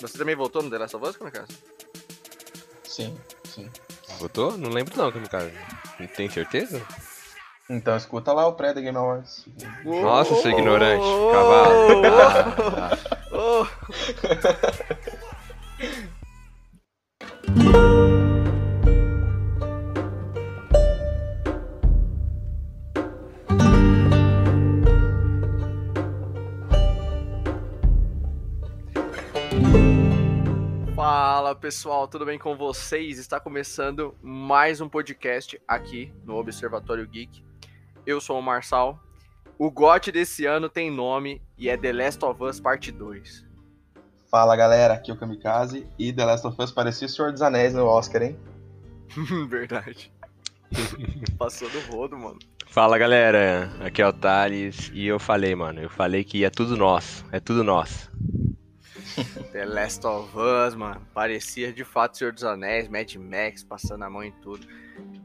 Você também votou no The Last of Us, Kamikaze? Sim, sim. Votou? Não lembro não, Kamikaze. Não tem certeza? Então escuta lá o pré da Game Awards. Nossa, seu ignorante. Oh! Cavalo. Ah, ah. Oh! pessoal, tudo bem com vocês? Está começando mais um podcast aqui no Observatório Geek. Eu sou o Marçal. O GOT desse ano tem nome e é The Last of Us Parte 2. Fala galera, aqui é o Kamikaze e The Last of Us parecia o Senhor dos Anéis no Oscar, hein? Verdade. Passou do rodo, mano. Fala galera, aqui é o Thales e eu falei, mano, eu falei que é tudo nosso, é tudo nosso. The Last of Us, mano. Parecia de fato Senhor dos Anéis, Mad Max, passando a mão em tudo.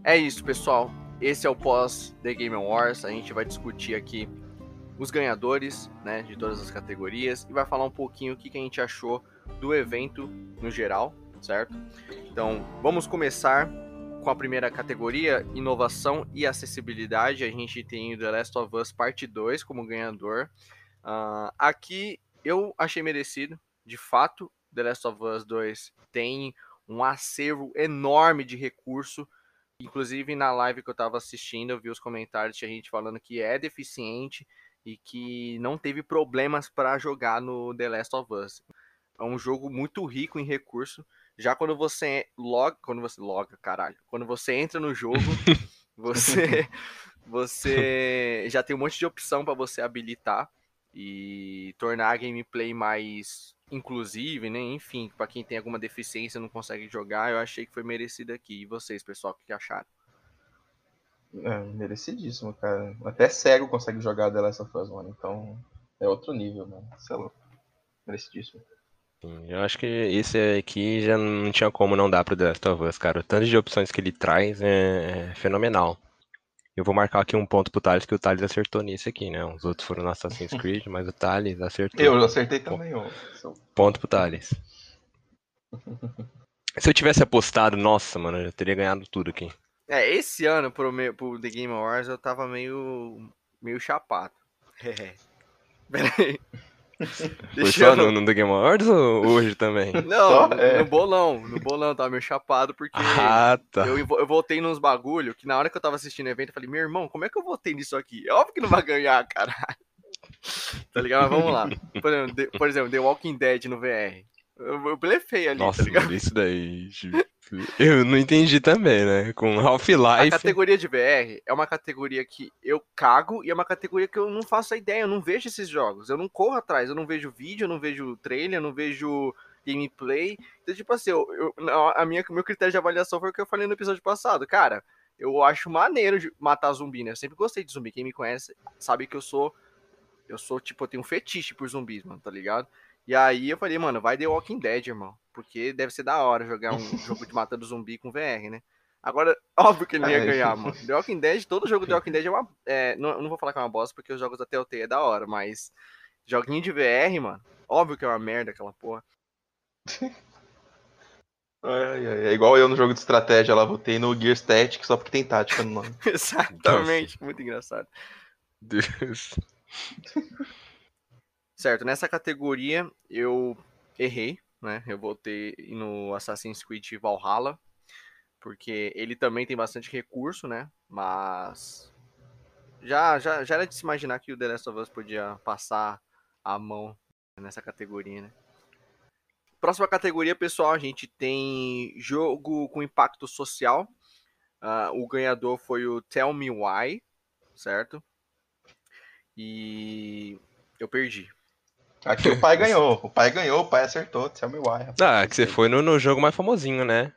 É isso, pessoal. Esse é o pós The Game Awards. A gente vai discutir aqui os ganhadores, né, de todas as categorias e vai falar um pouquinho o que, que a gente achou do evento no geral, certo? Então, vamos começar com a primeira categoria, inovação e acessibilidade. A gente tem The Last of Us Parte 2 como ganhador. Uh, aqui eu achei merecido, de fato, The Last of Us 2 tem um acervo enorme de recurso. Inclusive, na live que eu estava assistindo, eu vi os comentários de gente falando que é deficiente e que não teve problemas para jogar no The Last of Us. É um jogo muito rico em recurso. Já quando você loga, quando você loga, caralho, quando você entra no jogo, você você já tem um monte de opção para você habilitar e tornar a gameplay mais inclusive, né? Enfim, para quem tem alguma deficiência não consegue jogar, eu achei que foi merecido aqui. E vocês, pessoal, o que acharam? É, merecidíssimo, cara. Até cego consegue jogar The Last of Us, mano. Então, é outro nível, mano. Isso é louco. Merecidíssimo. Sim, eu acho que esse aqui já não tinha como não dar pro The Last of Us, cara. O tanto de opções que ele traz é, é fenomenal. Eu vou marcar aqui um ponto pro Thales, que o Thales acertou nisso aqui, né? Os outros foram no Assassin's Creed, mas o Thales acertou. Eu acertei também, ó. Ponto pro Thales. Se eu tivesse apostado, nossa, mano, eu já teria ganhado tudo aqui. É, esse ano pro, meu, pro The Game Awards eu tava meio. meio chapado. Peraí. Foi só no, no The Game Awards ou hoje também? Não, no, é. no bolão. No bolão, tava meio chapado, porque ah, tá. eu, eu voltei nos bagulho que na hora que eu tava assistindo o evento, eu falei, meu irmão, como é que eu votei nisso aqui? É óbvio que não vai ganhar, caralho. Tá ligado? Mas vamos lá. Por exemplo, The, por exemplo, The Walking Dead no VR. Eu, eu blefei ali, Nossa, tá ligado? isso daí. Eu não entendi também, né? Com Half-Life. A categoria de VR é uma categoria que eu cago e é uma categoria que eu não faço ideia, eu não vejo esses jogos. Eu não corro atrás, eu não vejo vídeo, eu não vejo trailer, eu não vejo gameplay. Então, tipo assim, eu, eu, a minha, meu critério de avaliação foi o que eu falei no episódio passado. Cara, eu acho maneiro de matar zumbi, né? Eu sempre gostei de zumbi. Quem me conhece sabe que eu sou. Eu sou, tipo, eu tenho um fetiche por zumbis, mano, tá ligado? E aí eu falei, mano, vai The Walking Dead, irmão. Porque deve ser da hora jogar um jogo de matando zumbi com VR, né? Agora, óbvio que ele não ia ganhar, mano. The Walking Dead, todo jogo The Walking Dead é uma. É, não, não vou falar que é uma bosta, porque os jogos da Telltale é da hora, mas. Joguinho de VR, mano. Óbvio que é uma merda aquela porra. Ai, ai, é igual eu no jogo de estratégia lá, votei no Gear Static só porque tem tática no nome. Exatamente, Nossa. muito engraçado. Deus. Certo, nessa categoria eu errei, né? Eu voltei no Assassin's Creed Valhalla, porque ele também tem bastante recurso, né? Mas já, já, já era de se imaginar que o The Last of Us podia passar a mão nessa categoria, né? Próxima categoria, pessoal, a gente tem jogo com impacto social. Uh, o ganhador foi o Tell Me Why, certo? E eu perdi. Aqui o pai ganhou. O pai ganhou, o pai acertou. Tell me why. Rapaz. Ah, que você foi no, no, jogo mais famosinho, né?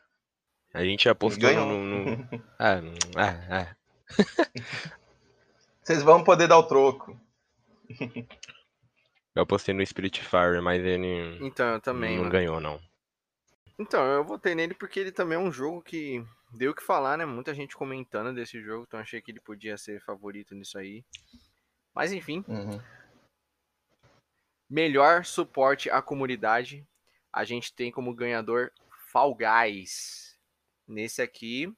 A gente apostou no. no... Ah, ah, ah. Vocês vão poder dar o troco. Eu apostei no Spirit Fire, mas ele. Então, eu também. Não mano. ganhou, não. Então, eu votei nele porque ele também é um jogo que deu o que falar, né? Muita gente comentando desse jogo, então achei que ele podia ser favorito nisso aí. Mas enfim. Uhum. Melhor suporte à comunidade. a gente tem como ganhador Fall Guys. Nesse aqui,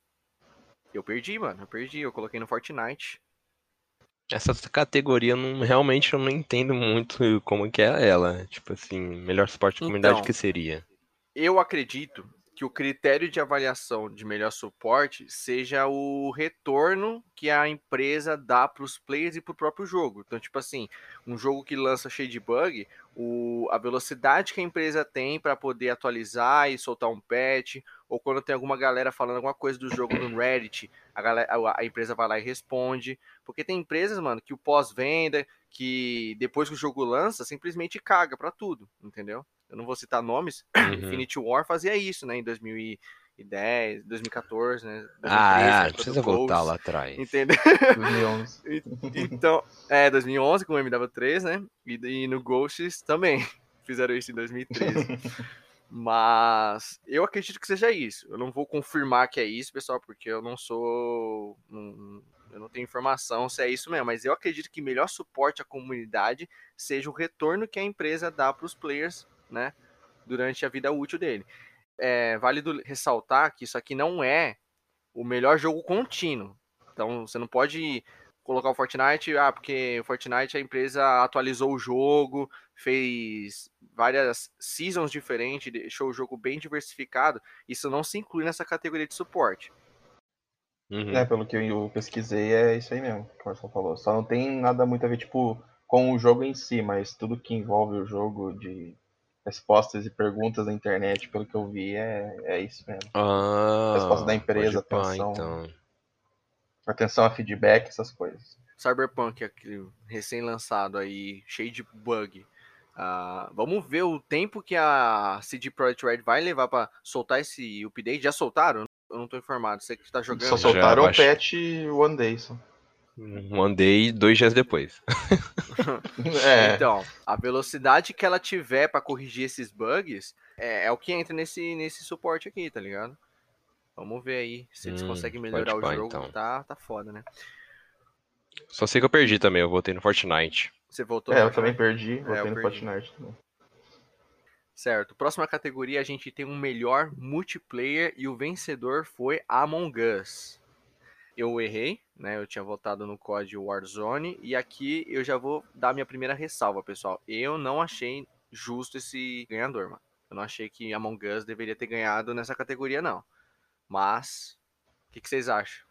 eu perdi, mano. Eu perdi. Eu coloquei no Fortnite. Essa categoria não, realmente eu não entendo muito como que é ela. Tipo assim, melhor suporte de comunidade Então. que seria. Eu acredito que o critério de avaliação de melhor suporte seja o retorno que a empresa dá para os players e para o próprio jogo. Então, tipo assim, um jogo que lança cheio de bug, o, a velocidade que a empresa tem para poder atualizar e soltar um patch, ou quando tem alguma galera falando alguma coisa do jogo no Reddit, a, galera, a, empresa vai lá e responde. Porque tem empresas, mano, que o pós-venda, que depois que o jogo lança, simplesmente caga para tudo, entendeu? Eu não vou citar nomes, Uhum. Infinity War fazia isso, né? Em 2010, 2014, né? 2013, Ah, época é, precisa voltar lá atrás. Entendeu? 2011. Então, é, 2011 com o MW3, né? E, e no Ghosts também. Fizeram isso em 2013. Mas eu acredito que seja isso. Eu não vou confirmar que é isso, pessoal, porque eu não sou. não- eu não tenho informação se é isso mesmo. Mas eu acredito que melhor suporte à comunidade seja o retorno que a empresa dá para os players, né? Durante a vida útil dele. É válido ressaltar que isso aqui não é o melhor jogo contínuo. Então você não pode colocar o Fortnite, ah, porque o Fortnite a empresa atualizou o jogo, fez várias seasons diferentes, deixou o jogo bem diversificado. Isso não se inclui nessa categoria de suporte. Uhum. É, pelo que eu pesquisei, é isso aí mesmo que o Marcelo falou. Só não tem nada muito a ver, tipo, com o jogo em si, mas tudo que envolve o jogo de respostas e perguntas na internet, pelo que eu vi, é, é isso mesmo. Ah, Resposta da empresa, pá, atenção. então. Atenção a feedback, essas coisas. Cyberpunk, aquele recém-lançado aí, cheio de bug. Ah, vamos ver o tempo que a CD Projekt Red vai levar pra soltar esse update. Já soltaram? Eu não tô informado. Você que tá jogando. Só Já soltaram o baixei. patch One Day, só. Mandei dois dias depois. É, Então, a velocidade que ela tiver pra corrigir esses bugs é, é o que entra nesse, nesse suporte aqui, tá ligado? Vamos ver aí se eles Hum, conseguem melhorar o pá, jogo. então. Tá, tá foda, né? Só sei que eu perdi também, eu voltei no Fortnite. Você voltou é, eu também perdi, voltei eu no perdi. Fortnite também. Certo. Próxima categoria a gente tem um melhor multiplayer e o vencedor foi Among Us. Eu errei, né? Eu tinha votado no código Warzone e aqui eu já vou dar minha primeira ressalva, pessoal. Eu não achei justo esse ganhador, mano. Eu não achei que Among Us deveria ter ganhado nessa categoria, não. Mas, o que, que vocês acham?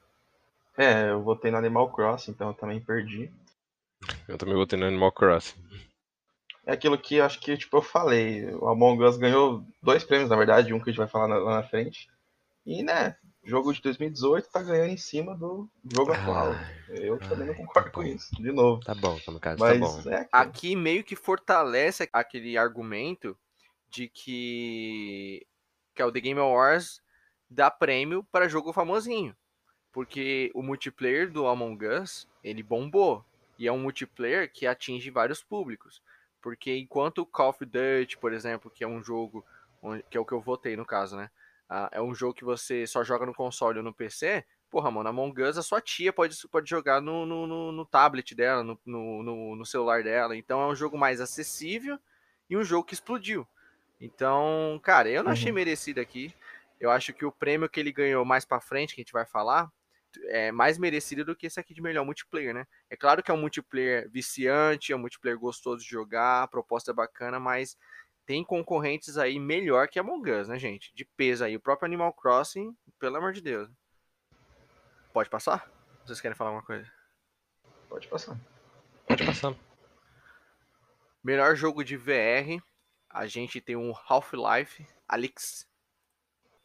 É, eu votei no Animal Crossing, então eu também perdi. Eu também voltei no Animal Crossing. É aquilo que eu acho que, tipo, eu falei. O Among Us ganhou dois prêmios, na verdade, um que a gente vai falar na- lá na frente. E, né, jogo de 2018 tá ganhando em cima do jogo atual. Eu também não ai, concordo tá com isso, de novo. Tá bom, Kamikaze, Mas tá bom. é. Aqui meio que fortalece aquele argumento de que, que é o The Game Awards dá prêmio para jogo famosinho. Porque o multiplayer do Among Us, ele bombou. E é um multiplayer que atinge vários públicos. Porque enquanto o Call of Duty, por exemplo, que é um jogo, que é o que eu votei no caso, né? Ah, é um jogo que você só joga no console ou no PC. Porra, mano, Among Us, a sua tia pode, pode jogar no, no, no, no tablet dela, no, no, no, celular dela. Então é um jogo mais acessível e um jogo que explodiu. Então, cara, eu não achei Uhum. merecido aqui. Eu acho que o prêmio que ele ganhou mais pra frente, que a gente vai falar, é mais merecido do que esse aqui de melhor multiplayer, né? É claro que é um multiplayer viciante, é um multiplayer gostoso de jogar, a proposta é bacana, mas tem concorrentes aí melhor que Among Us, né, gente? De peso aí. O próprio Animal Crossing, pelo amor de Deus. Pode passar? Vocês querem falar alguma coisa? Pode passar. Pode passar. Melhor jogo de VR, a gente tem um Half-Life Alyx.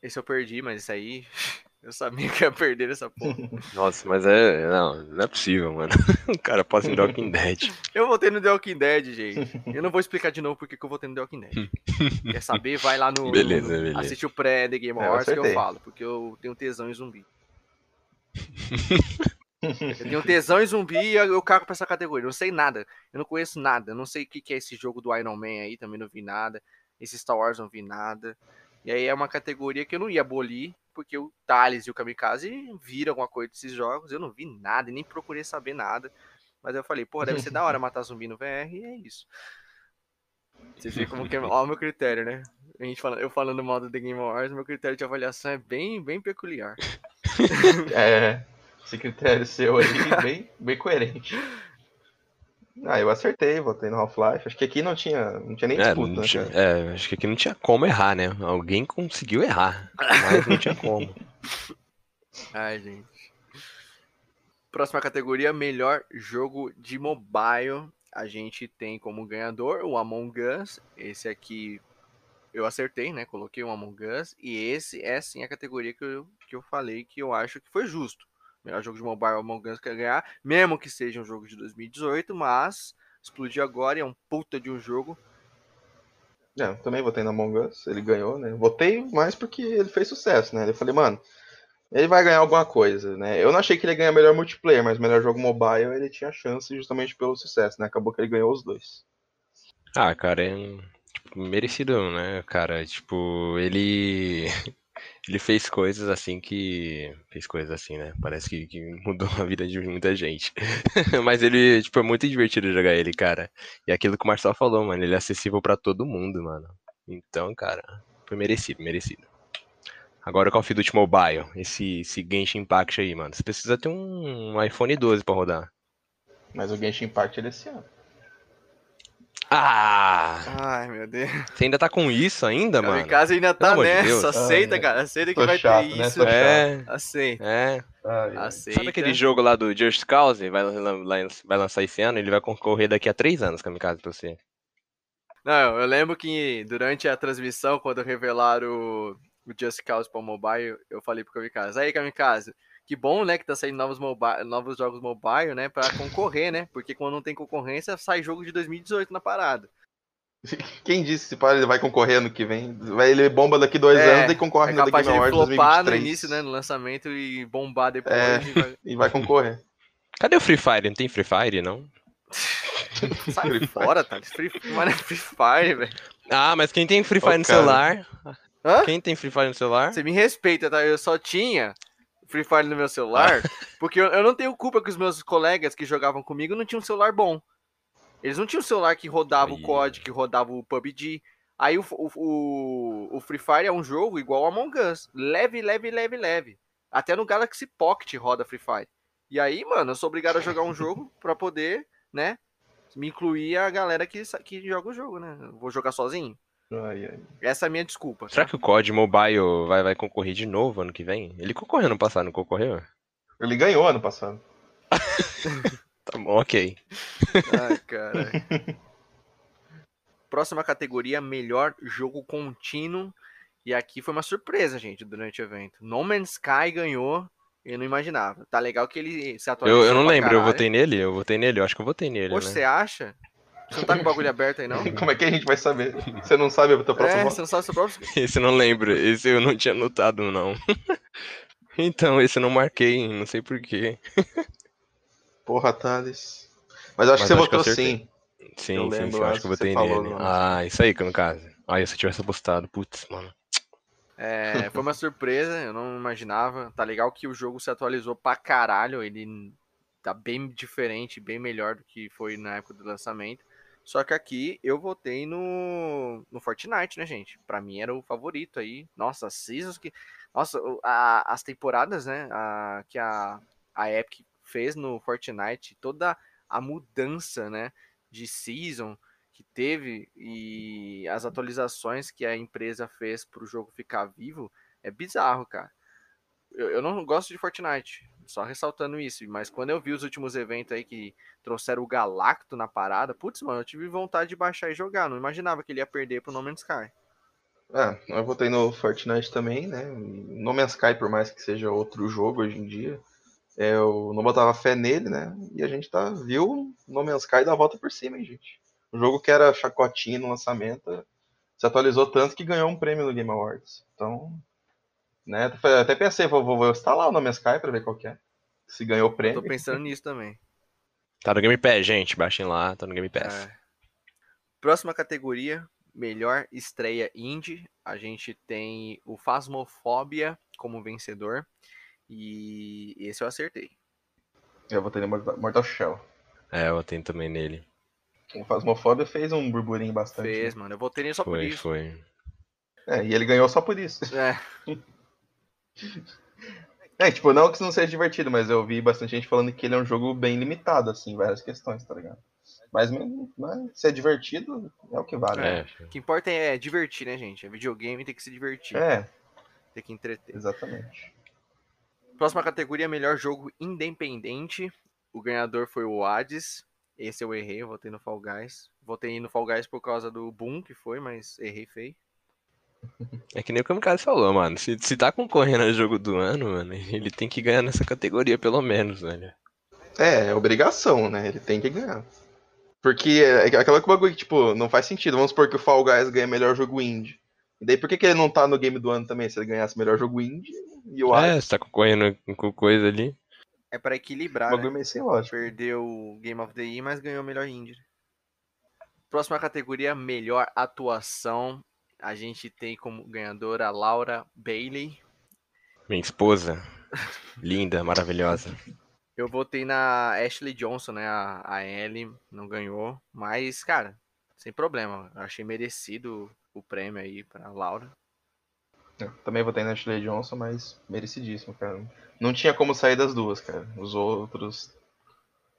Esse eu perdi, mas esse aí eu sabia que ia perder essa porra. Nossa, mas é. Não, não é possível, mano. O cara passa em The Walking Dead. Eu votei no The Walking Dead, gente. Eu não vou explicar de novo porque que eu votei no The Walking Dead. Quer saber? Vai lá no. Beleza, no- beleza. Assiste o pré-The Game É, Awards que eu falo, porque eu tenho tesão em zumbi. Eu tenho tesão em zumbi e eu eu cago pra essa categoria. Eu não sei nada. Eu não conheço nada. Eu não sei o que que é esse jogo do Iron Man aí, também não vi nada. Esse Star Wars não vi nada. E aí é uma categoria que eu não ia abolir, porque o Thales e o Kamikaze viram alguma coisa desses jogos. Eu não vi nada e nem procurei saber nada. Mas eu falei, pô, deve ser da hora matar zumbi no VR e é isso. Vocês veem como que é. Ó, o meu critério, né? a gente eu falando mal do The Game Awards, meu critério de avaliação é bem, bem peculiar. É, esse critério seu aí, bem, bem coerente. Ah, eu acertei, votei no Half-Life. Acho que aqui não tinha, não tinha nem É, disputa, não né, tinha- é, acho que aqui não tinha como errar, né? Alguém conseguiu errar, mas não tinha como. Ai, gente. Próxima categoria, melhor jogo de mobile. A gente tem como ganhador o Among Us. Esse aqui eu acertei, né? Coloquei o Among Us. E esse é sim a categoria que eu, que eu falei que eu acho que foi justo. Melhor jogo de mobile o Among Us quer ganhar, mesmo que seja um jogo de 2018, mas explodiu agora e é um puta de um jogo. É, eu também votei no Among Us, ele ganhou, né? Votei mais porque ele fez sucesso, né? Eu falei, mano, ele vai ganhar alguma coisa, né? Eu não achei que ele ia ganhar melhor multiplayer, mas melhor jogo mobile ele tinha chance justamente pelo sucesso, né? Acabou que ele ganhou os dois. Ah, cara, é tipo, merecido, né, cara? Tipo, ele ele fez coisas assim que fez coisas assim, né? Parece que, que mudou a vida de muita gente. Mas ele, tipo, é muito divertido jogar ele, cara. E aquilo que o Marcel falou, mano, ele é acessível pra todo mundo, mano. Então, cara, foi merecido, merecido. Agora o Call of Duty Mobile, esse, esse Genshin Impact aí, mano. Você precisa ter um iPhone 12 pra rodar. Mas o Genshin Impact ele é esse ano. Ah! Ai, meu Deus. Você ainda tá com isso ainda, Em mano? casa ainda tá Pelo de nessa. Deus. Aceita, Ah, é. cara. Aceita que vai chato, ter né? isso. Tô É, Aceita. é. Ai, ai. Aceita. Sabe aquele jogo lá do Just Cause? Vai, vai lançar esse ano, ele vai concorrer daqui a três anos, Kamikaze, pra você. Não, eu lembro que durante a transmissão, quando revelaram o, o Just Cause para mobile, eu falei pro Kamikaze, aí Kamikaze, que bom, né, que tá saindo novos, mobi- novos jogos mobile, né, pra concorrer, né, porque quando não tem concorrência, sai jogo de 2018 na parada. Quem disse que pá, ele vai concorrer ano que vem? Vai, ele bomba daqui dois É, anos e concorre É no capaz de ele flopar no 2023. início, né, no lançamento e bombar depois. É. e vai- E vai concorrer. Cadê o Free Fire? Não tem Free Fire, não? Sai Free fora, tá? Free, mano, é Free Fire, velho. Ah, mas quem tem Free Fire no cara. celular? Hã? Quem tem Free Fire no celular? Você me respeita, tá? Eu só tinha Free Fire no meu celular, porque eu, eu não tenho culpa que os meus colegas que jogavam comigo não tinham um celular bom. Eles não tinham um celular que rodava o Aí. COD, que rodava o PUBG. Aí o, o, o, o Free Fire é um jogo igual ao Among Us. Leve, leve, leve, leve. Até no Galaxy Pocket roda Free Fire. E aí, mano, eu sou obrigado a jogar um jogo pra poder, né, me incluir a galera que, que joga o jogo, né? Eu vou jogar sozinho? Ai, ai. Essa é a minha desculpa. Será que o COD Mobile vai, vai concorrer de novo ano que vem? Ele concorreu no passado, não concorreu? Ele ganhou ano passado. Tá bom, ok. Ai, caralho. Próxima categoria, melhor jogo contínuo. E aqui foi uma surpresa, gente, durante o evento. No Man's Sky ganhou, eu não imaginava. Tá legal que ele se atualizou Eu, eu não lembro, eu caralho. votei nele? Eu votei nele, eu acho que eu votei nele, Poxa, né? você acha? Você não tá com o bagulho aberto aí, não? Como é que a gente vai saber? Você não sabe o teu próprio É, voto? você não sabe o seu próprio... Esse eu não lembro, esse eu não tinha notado, não. então, esse eu não marquei, não sei porquê. Porra, Thales. Mas eu acho Mas que você acho que votou acertei. sim. Sim, Eu sim, lembro, sim, eu acho que eu que votei falou nele. Ah, isso aí, no caso. Ah, se eu tivesse apostado, putz, mano. É, foi uma surpresa, eu não imaginava. Tá legal que o jogo se atualizou pra caralho. Ele tá bem diferente, bem melhor do que foi na época do lançamento. Só que aqui eu votei no, no Fortnite, né, gente? Pra mim era o favorito aí. Nossa, as seasons que. Nossa, a- as temporadas, né? a- que a, a Epic fez no Fortnite, toda a mudança, né? De season que teve e as atualizações que a empresa fez para o jogo ficar vivo é bizarro, cara. Eu, eu não gosto de Fortnite, só ressaltando isso, mas quando eu vi os últimos eventos aí que trouxeram o Galacto na parada, putz, mano, eu tive vontade de baixar e jogar, não imaginava que ele ia perder pro No Man's Sky. É, eu votei no Fortnite também, né? No Man's Sky, por mais que seja outro jogo hoje em dia, eu não botava fé nele, né? E a gente tá, viu No Man's Sky dar a volta por cima, hein, gente? Um jogo que era chacotinho no lançamento, se atualizou tanto que ganhou um prêmio no Game Awards. Então, né? Até pensei, vou, vou, vou instalar o No Man's Sky pra ver qual que é. Se ganhou o Eu prêmio. tô pensando nisso também. Tá no Game Pass, gente. Baixem lá, tá no Game Pass. É. Próxima categoria, melhor estreia indie. A gente tem o Phasmophobia como vencedor. E esse eu acertei. Eu votei no Mortal Mortal Shell. É, eu tenho também nele. O Phasmophobia fez um burburinho bastante. Fez, né? mano. Eu votei nele só por Foi, isso. foi. É, e ele ganhou só por isso. É, É, tipo, não que isso não seja divertido, mas eu vi bastante gente falando que ele é um jogo bem limitado, assim, em várias questões, tá ligado? Mas mesmo, né, se é divertido, é o que vale. É, o que importa é divertir, né, gente? É videogame, tem que se divertir, É, tem que entreter. exatamente. Próxima categoria, melhor jogo independente. O ganhador foi o Hades. Esse eu errei, eu votei no Fall Guys. Votei no Fall Guys por causa do Boom, que foi, mas errei feio. É que nem o Kamikaze falou, mano. Se, se tá concorrendo ao jogo do ano, mano, ele tem que ganhar nessa categoria, pelo menos, velho. É, é obrigação, né? Ele tem que ganhar. Porque é aquela bagulho que, tipo, não faz sentido. Vamos supor que o Fall Guys ganha melhor jogo indie. E daí por que, que ele não tá no game do ano também? Se ele ganhasse melhor jogo indie e o É, você tá concorrendo com coisa ali. É pra o equilibrar, bagulho né? meio sem lógica. Perdeu o Game of the Year, mas ganhou o melhor indie. Próxima categoria, melhor atuação. A gente tem como ganhadora a Laura Bailey. Minha esposa. Linda, maravilhosa. Eu votei na Ashley Johnson, né? A, a Ellie não ganhou. Mas, cara, sem problema. Eu achei merecido o prêmio aí pra Laura. Eu também votei na Ashley Johnson, mas merecidíssimo, cara. Não tinha como sair das duas, cara. Os outros.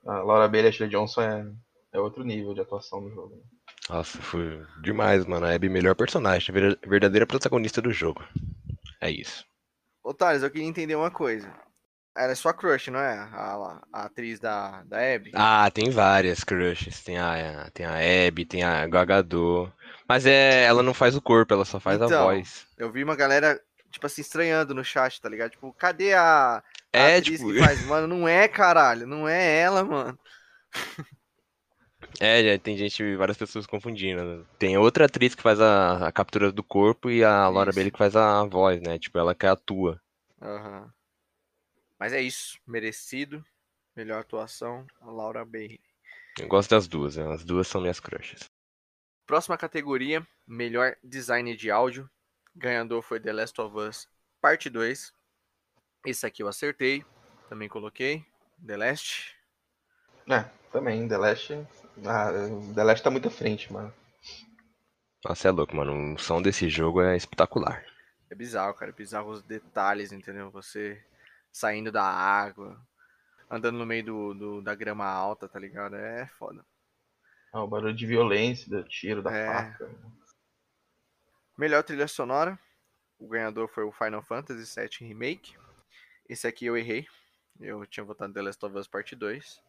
A Laura Bailey e a Ashley Johnson é, é outro nível de atuação no jogo. né? Nossa, foi demais, mano. A Abby, melhor personagem, ver- verdadeira protagonista do jogo. É isso. Ô, Thales, eu queria entender uma coisa. Ela é sua crush, não é? A, a atriz da, da Abby? Ah, tem várias crushes. Tem a, tem a Abby, tem a Gagador. Mas é, ela não faz o corpo, ela só faz a Então, voz. Eu vi uma galera, tipo assim, estranhando no chat, tá ligado? Tipo, cadê a, a É, atriz tipo, que faz? Mano, não é, caralho. Não é ela, mano. é, já tem gente, várias pessoas confundindo. Tem outra atriz que faz a, a captura do corpo e a Laura Isso. Bailey que faz a voz, né? Tipo, ela que atua. Aham. Mas é isso. Merecido. Melhor atuação, a Laura Bailey. Eu gosto das duas, né? as duas são minhas crushes. Próxima categoria, melhor design de áudio. Ganhador foi The Last of Us Parte 2. Esse aqui eu acertei. Também coloquei. The Last. É, também, The Last. Ah, The Last tá muito à frente, mano. Nossa, é louco, mano. O som desse jogo é espetacular. É bizarro, cara. É bizarro os detalhes, entendeu? Você saindo da água, andando no meio do, do- da grama alta, tá ligado? É foda. Ah, o barulho de violência, do tiro, da É. faca. Melhor trilha sonora. O ganhador foi o Final Fantasy VII Remake. Esse aqui eu errei. Eu tinha votado The Last of Us Parte 2.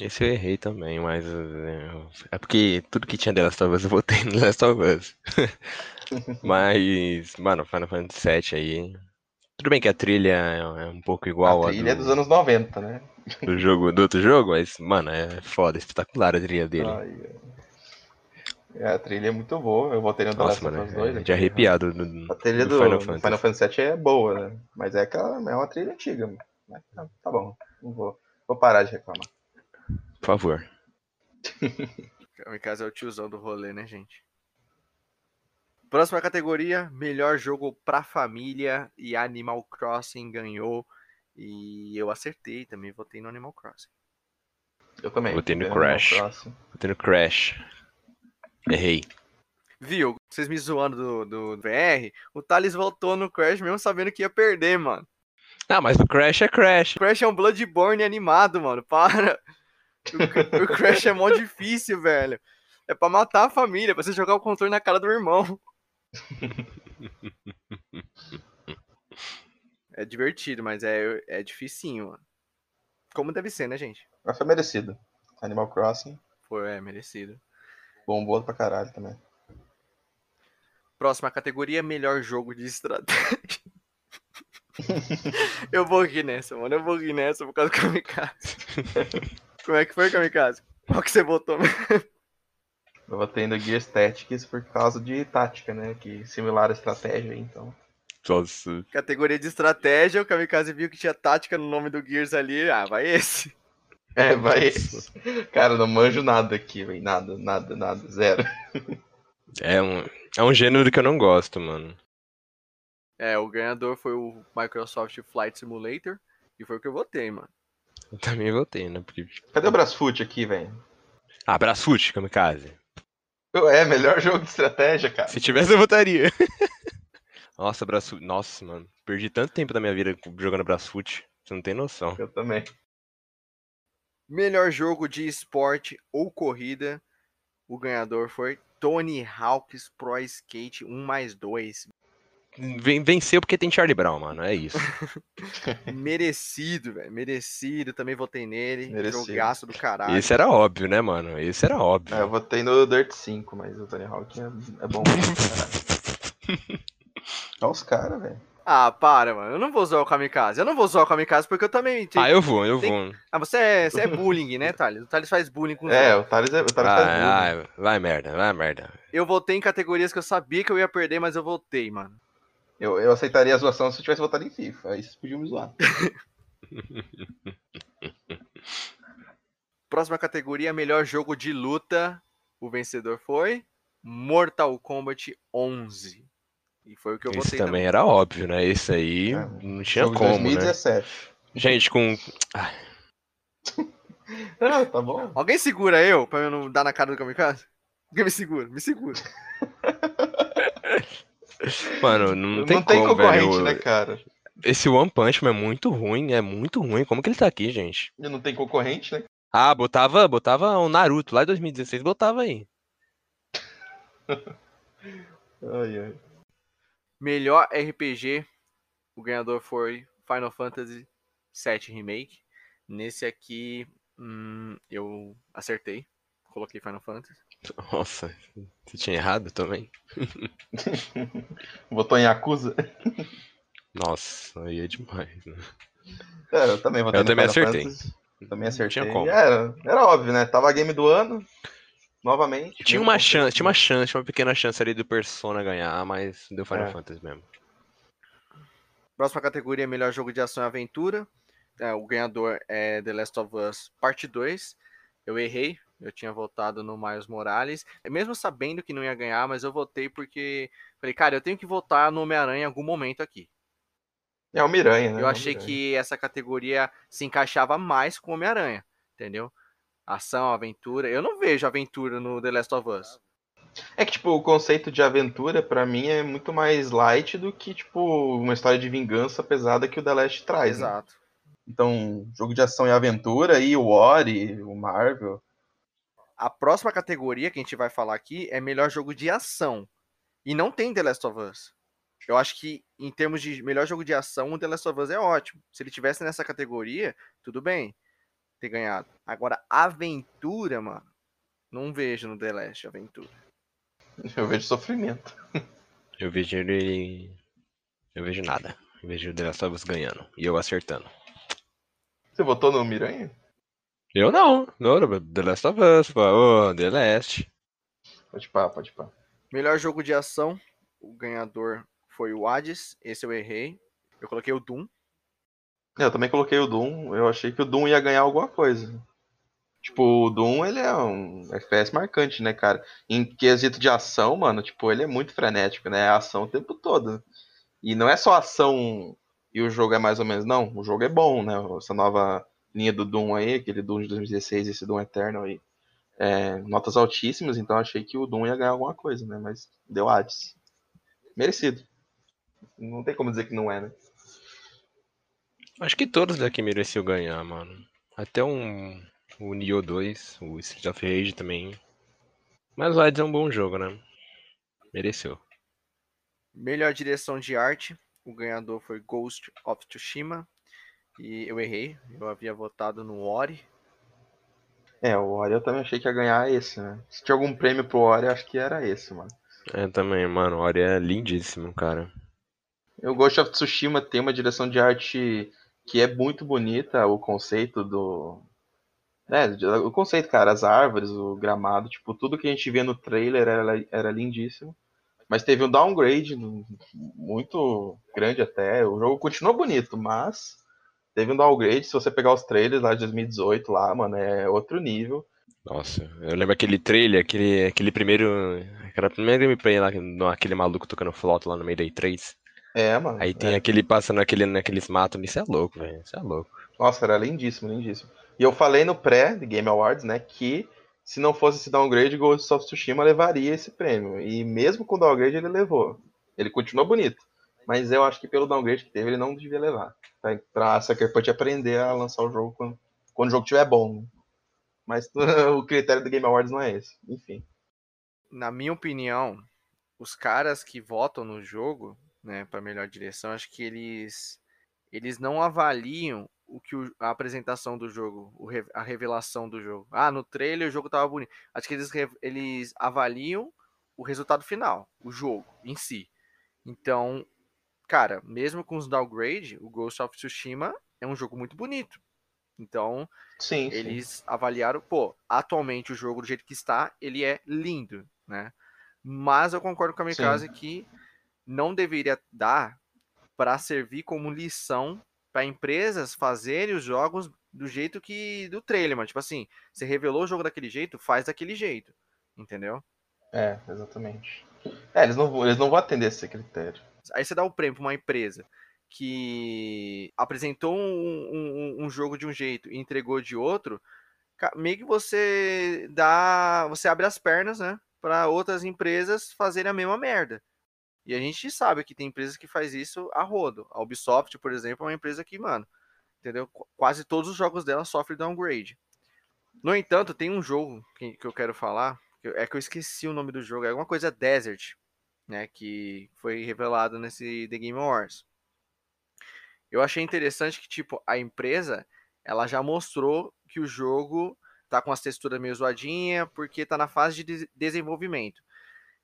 Esse eu errei também, mas é, é porque tudo que tinha The Last of Us eu botei no Last of Us. Mas, mano, Final Fantasy VII aí. Tudo bem que a trilha é é um pouco igual a a trilha é do, dos anos 90, né? do jogo, do outro jogo, mas, mano, é foda, espetacular a trilha dele. Ai, é. a trilha é muito boa. Eu votei no The Nossa, Last of Us 2. é aqui. de arrepiado do, A trilha do do, Final Fantasy. Final Fantasy VII é boa, né? Mas é aquela é uma trilha antiga. mano. Mas tá, tá bom. Não vou, vou parar de reclamar. Por favor. Kamikaze é o tiozão do rolê, né, gente? Próxima categoria, melhor jogo pra família e Animal Crossing ganhou. E eu acertei também, votei no Animal Crossing. Eu também. Votei no Crash. Tô tendo Crash. Errei. Viu? Vocês me zoando do, do VR, o Thales voltou no Crash mesmo sabendo que ia perder, mano. Ah, mas o Crash é Crash. O Crash é um Bloodborne animado, mano. Para. O, Cra- o Crash é mó difícil, velho. É pra matar a família, pra você jogar o controle na cara do irmão. É divertido, mas é, é dificinho, mano. Como deve ser, né, gente? Mas foi merecido. Animal Crossing. Foi, é merecido. Bombou pra caralho também. Próxima categoria, melhor jogo de estratégia. eu vou rir nessa, mano. Eu vou rir nessa por causa do Kamikaze. Como é que foi, Kamikaze? Qual que você botou? Eu votei no Gears Tactics por causa de tática, né? Que similar à estratégia, então. Nossa. Categoria de estratégia, o Kamikaze viu que tinha tática no nome do Gears ali. Ah, vai esse. É, vai esse. Cara, não manjo nada aqui, velho. Nada, nada, nada. Zero. É um, é um gênero que eu não gosto, mano. É, o ganhador foi o Microsoft Flight Simulator. E foi o que eu votei, mano. Eu também votei, né? Porque... Cadê o Brasfoot aqui, velho? Ah, Brasfoot, Kamikaze. É, melhor jogo de estratégia, cara. Se tivesse, eu votaria. Nossa, Brasfoot. Nossa, mano. Perdi tanto tempo da minha vida jogando Brasfoot. Você não tem noção. Eu também. Melhor jogo de esporte ou corrida. O ganhador foi Tony Hawk's Pro Skate 1 mais 2. Ven- Venceu porque tem Charlie Brown, mano. É isso. Merecido, velho. Merecido. Também votei nele. Merecido. Jogaço do caralho. Esse era óbvio, né, mano? Esse era óbvio. É, eu votei no Dirt 5, mas o Tony Hawk é, é bom. Olha os caras, velho. Ah, para, mano. Eu não vou usar o Kamikaze. Eu não vou usar o Kamikaze porque eu também. Ah, eu vou, eu Tem- vou. Ah, você é, você é bullying, né, Thales? O Thales faz bullying com É, o Thales, é, o Thales faz Vai, bullying. vai, vai merda, vai merda. Eu votei em categorias que eu sabia que eu ia perder, mas eu votei, mano. Eu, eu aceitaria a zoação se eu tivesse votado em FIFA. Aí vocês podiam me zoar. Próxima categoria, melhor jogo de luta. O vencedor foi Mortal Kombat 11. E foi o que eu Esse votei também também. era óbvio, né? Esse aí É, não tinha como, né? 2017. Gente, com. Ah, tá bom. Alguém segura eu pra eu não dar na cara do Kamikaze? Alguém me segura, me segura. Mano, não, Não tem, tem, como, concorrente, velho. né, cara? Esse One Punch Man é muito ruim, é muito ruim. Como que ele tá aqui, gente? E não tem concorrente, né? Ah, botava, botava o Naruto lá em 2016, botava aí. Ai, ai. Melhor RPG. O ganhador foi Final Fantasy VII Remake. Nesse aqui, hum, eu acertei. Coloquei Final Fantasy. Nossa, você tinha errado também? Votou em Yakuza? Nossa, aí é demais, né? É, eu também votei Eu também acertei. Fantasy. Também Não acertei. tinha como. Era, era óbvio, né? Tava game do ano. Novamente. Tinha mesmo uma chance, tinha uma chance, tinha uma pequena chance ali do Persona ganhar, mas deu Final É. Fantasy mesmo. Próxima categoria, melhor jogo de ação e aventura. É, o ganhador é The Last of Us Parte 2. Eu errei, eu tinha votado no Miles Morales. Mesmo sabendo que não ia ganhar, mas eu votei porque. Falei, cara, eu tenho que votar no Homem-Aranha em algum momento aqui. É o Miranha, né? Eu É achei Miranha. que essa categoria se encaixava mais com o Homem-Aranha, entendeu? Ação, aventura. Eu não vejo aventura no The Last of Us. É que, tipo, o conceito de aventura, pra mim, é muito mais light do que, tipo, uma história de vingança pesada que o The Last traz. né? Exato. Então, jogo de ação e aventura, e o Ori, o Marvel. A próxima categoria que a gente vai falar aqui é melhor jogo de ação. E não tem The Last of Us. Eu acho que, em termos de melhor jogo de ação, o The Last of Us é ótimo. Se ele tivesse nessa categoria, tudo bem ter ganhado. Agora, aventura, mano, não vejo no The Last aventura. Eu vejo sofrimento. Eu vejo ele. Eu vejo nada. Eu vejo o The Last of Us ganhando. E eu acertando. Você votou no Miranha? Eu não. Não, The Last of Us, pô. Ô, The Last. Pode pá, pode pá. Melhor jogo de ação, o ganhador foi o Hades. Esse eu errei. Eu coloquei o Doom. Eu também coloquei o Doom, eu achei que o Doom ia ganhar alguma coisa. Tipo, o Doom, ele é um FPS marcante, né, cara? Em quesito de ação, mano, tipo, ele é muito frenético, né? É ação o tempo todo. E não é só ação e o jogo é mais ou menos, não. O jogo é bom, né? Essa nova linha do Doom aí, aquele Doom de 2016, esse Doom Eternal aí. É, notas altíssimas, então achei que o Doom ia ganhar alguma coisa, né? Mas deu Hades. Merecido. Não tem como dizer que não é, né? Acho que todos daqui mereciam ganhar, mano. Até um. O Nioh 2, o Street of Rage também. Mas o Hades é um bom jogo, né? Mereceu. Melhor direção de arte, o ganhador foi Ghost of Tsushima. E eu errei, eu havia votado no Ori. É, o Ori eu também achei que ia ganhar esse, né? Se tinha algum prêmio pro Ori, acho que era esse, mano. É, também, mano. O Ori é lindíssimo, cara. O Ghost of Tsushima tem uma direção de arte que é muito bonita, o conceito do. É, o conceito, cara, as árvores, o gramado, tipo, tudo que a gente via no trailer era, era lindíssimo. Mas teve um downgrade muito grande até. O jogo continuou bonito, mas teve um downgrade. Se você pegar os trailers lá de 2018, lá, mano, é outro nível. Nossa, eu lembro aquele trailer, aquele, aquele primeiro. Aquela primeira gameplay lá, aquele maluco tocando flauta lá no meio da E3. É, mano. Aí tem é. aquele passando aquele, naqueles matos. Isso é louco, velho. Isso é louco. Nossa, era lindíssimo, lindíssimo. E eu falei no pré de Game Awards, né, que se não fosse esse downgrade, Ghost of Tsushima levaria esse prêmio. E mesmo com o downgrade ele levou. Ele continua bonito. Mas eu acho que pelo downgrade que teve, ele não devia levar. Pra, pra Sucker Punch aprender a lançar o jogo quando, quando o jogo estiver bom. Mas o critério do Game Awards não é esse. Enfim. Na minha opinião, os caras que votam no jogo, né, para melhor direção, acho que eles eles não avaliam o que o, a apresentação do jogo, o, a revelação do jogo. Ah, no trailer o jogo tava bonito. Acho que eles, eles avaliam o resultado final, o jogo em si. Então, cara, mesmo com os downgrade, o Ghost of Tsushima é um jogo muito bonito. Então, sim, eles sim. avaliaram, pô, atualmente o jogo do jeito que está, ele é lindo, né? Mas eu concordo com a Mikasa que não deveria dar para servir como lição para empresas fazerem os jogos do jeito que do trailer, mano. Tipo assim, você revelou o jogo daquele jeito, faz daquele jeito. Entendeu? É, exatamente. É, eles não, eles não vão atender esse critério. Aí você dá o prêmio pra uma empresa que apresentou um, um, um jogo de um jeito e entregou de outro, meio que você dá. Você abre as pernas, né? para outras empresas fazerem a mesma merda. E a gente sabe que tem empresas que faz isso a rodo. A Ubisoft, por exemplo, é uma empresa que, mano, entendeu? Quase todos os jogos dela sofrem downgrade. No entanto, tem um jogo que, que eu quero falar, é que eu esqueci o nome do jogo, é alguma coisa Desert, né, que foi revelado nesse The Game Awards. Eu achei interessante que, tipo, a empresa, ela já mostrou que o jogo tá com as texturas meio zoadinha, porque tá na fase de desenvolvimento.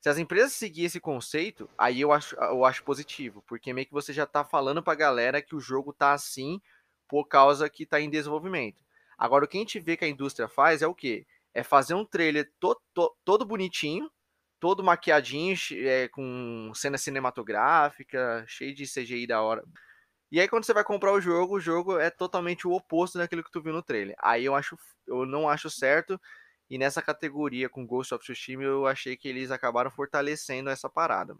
Se as empresas seguirem esse conceito, aí eu acho, eu acho positivo, porque meio que você já tá falando pra galera que o jogo tá assim por causa que tá em desenvolvimento. Agora, o que a gente vê que a indústria faz é o quê? É fazer um trailer to, to, todo bonitinho, todo maquiadinho, é, com cena cinematográfica, cheio de CGI da hora. E aí quando você vai comprar o jogo, o jogo é totalmente o oposto daquilo que tu viu no trailer. Aí eu acho, eu não acho certo. E nessa categoria com Ghost of Tsushima, eu achei que eles acabaram fortalecendo essa parada.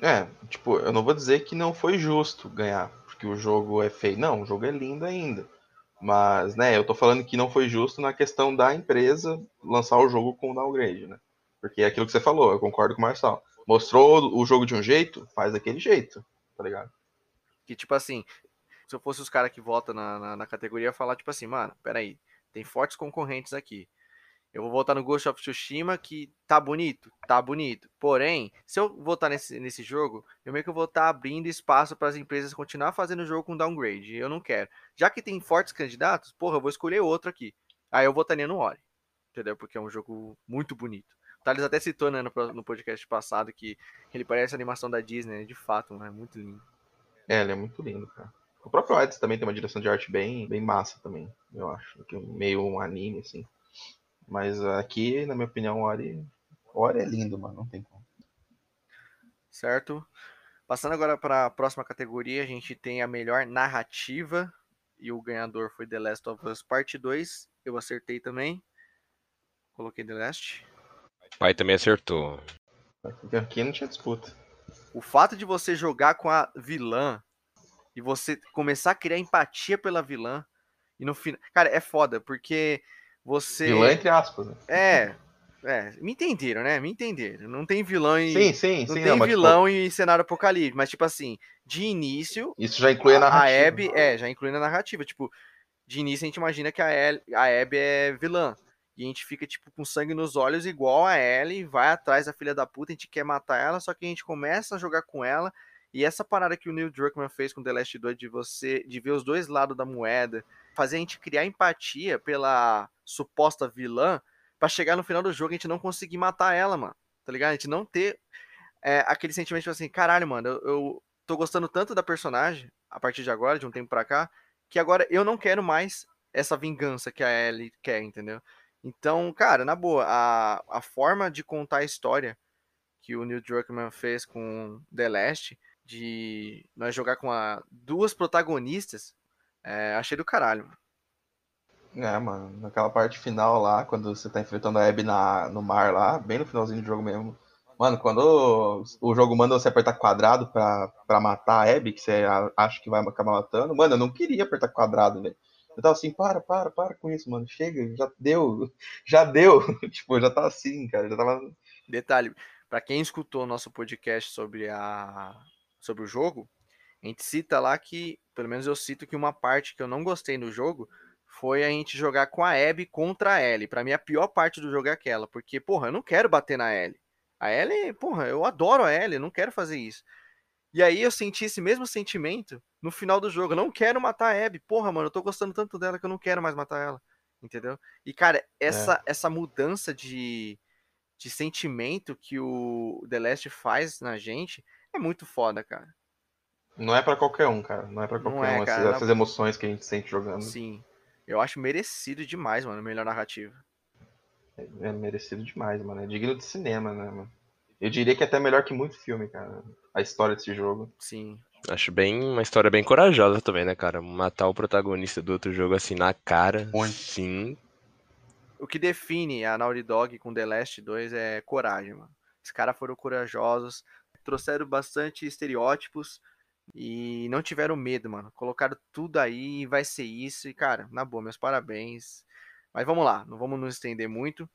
É, tipo, eu não vou dizer que não foi justo ganhar, porque o jogo é feio. Não, o jogo é lindo ainda. Mas, né, eu tô falando que não foi justo na questão da empresa lançar o jogo com downgrade, né? Porque é aquilo que você falou, eu concordo com o Marçal. Mostrou o jogo de um jeito, faz daquele jeito, tá ligado? Que, tipo assim, se eu fosse os caras que votam na, na, na, categoria, ia falar, tipo assim, mano, peraí, tem fortes concorrentes aqui. Eu vou votar no Ghost of Tsushima, que tá bonito, tá bonito. Porém, se eu votar nesse, nesse jogo, eu meio que vou estar tá abrindo espaço para as empresas continuar fazendo o jogo com downgrade. Eu não quero. Já que tem fortes candidatos, porra, eu vou escolher outro aqui. Aí eu votaria no Ori. Entendeu? Porque é um jogo muito bonito. O Thales até citou né, no, no podcast passado que ele parece a animação da Disney, né? de fato, é muito lindo. É, ele é muito lindo, cara. O próprio Edson também tem uma direção de arte bem, bem massa também, eu acho. Meio um anime, assim. Mas aqui, na minha opinião, o Ori, o Ori é lindo, mano. Não tem como. Certo. Passando agora para a próxima categoria, a gente tem a melhor narrativa. E o ganhador foi The Last of Us Parte 2. Eu acertei também. Coloquei The Last. Pai também acertou. Aqui não tinha disputa. O fato de você jogar com a vilã e você começar a criar empatia pela vilã e no final. Cara, é foda, porque você. Vilã entre aspas. Né? É. É, me entenderam, né? Me entenderam. Não tem vilão e. Sim, sim, não sim. Tem não, vilão tipo... em cenário apocalipse, mas, tipo assim, de início. Isso já inclui a narrativa. A Abby, é, já inclui na narrativa. Tipo, de início a gente imagina que a, El, a Abby é vilã. E a gente fica, tipo, com sangue nos olhos, igual a Ellie, vai atrás da filha da puta, a gente quer matar ela, só que a gente começa a jogar com ela. E essa parada que o Neil Druckmann fez com The Last 2 de você, de ver os dois lados da moeda, fazer a gente criar empatia pela suposta vilã, para chegar no final do jogo a gente não conseguir matar ela, mano. Tá ligado? A gente não ter é, aquele sentimento assim, caralho, mano, eu, eu tô gostando tanto da personagem, a partir de agora, de um tempo pra cá, que agora eu não quero mais essa vingança que a Ellie quer, entendeu? Então, cara, na boa, a, a forma de contar a história que o Neil Druckmann fez com The Last, de nós jogar com a, duas protagonistas, é, achei do caralho. É, mano, naquela parte final lá, quando você tá enfrentando a Abby na, no mar lá, bem no finalzinho do jogo mesmo. Mano, quando o jogo manda você apertar quadrado pra, pra matar a Abby, que você acha que vai acabar matando, mano, eu não queria apertar quadrado, velho. Eu tava assim, para, para, para com isso, mano. Chega, já deu, já deu. tipo, já tá assim, cara. Já tava. Detalhe, para quem escutou o nosso podcast sobre a sobre o jogo, a gente cita lá que, pelo menos eu cito que uma parte que eu não gostei no jogo foi a gente jogar com a Abby contra a Ellie. Pra mim, a pior parte do jogo é aquela, porque, porra, eu não quero bater na Ellie. A Ellie, porra, eu adoro a eu não quero fazer isso. E aí eu senti esse mesmo sentimento no final do jogo. Eu não quero matar a Abby. Porra, mano, eu tô gostando tanto dela que eu não quero mais matar ela. Entendeu? E, cara, essa, é. essa mudança de, de sentimento que o The Last faz na gente é muito foda, cara. Não é para qualquer um, cara. Não é para qualquer é, um cara, essas, essas emoções que a gente sente jogando. Sim. Eu acho merecido demais, mano, melhor narrativa. É, é merecido demais, mano. É digno de cinema, né, mano? Eu diria que é até melhor que muito filme, cara. A história desse jogo. Sim. Acho bem uma história bem corajosa também, né, cara? Matar o protagonista do outro jogo assim na cara. Muito. Sim. O que define a Naughty Dog com The Last 2 é coragem, mano. Os caras foram corajosos, trouxeram bastante estereótipos e não tiveram medo, mano. Colocaram tudo aí e vai ser isso. E, cara, na boa, meus parabéns. Mas vamos lá, não vamos nos estender muito.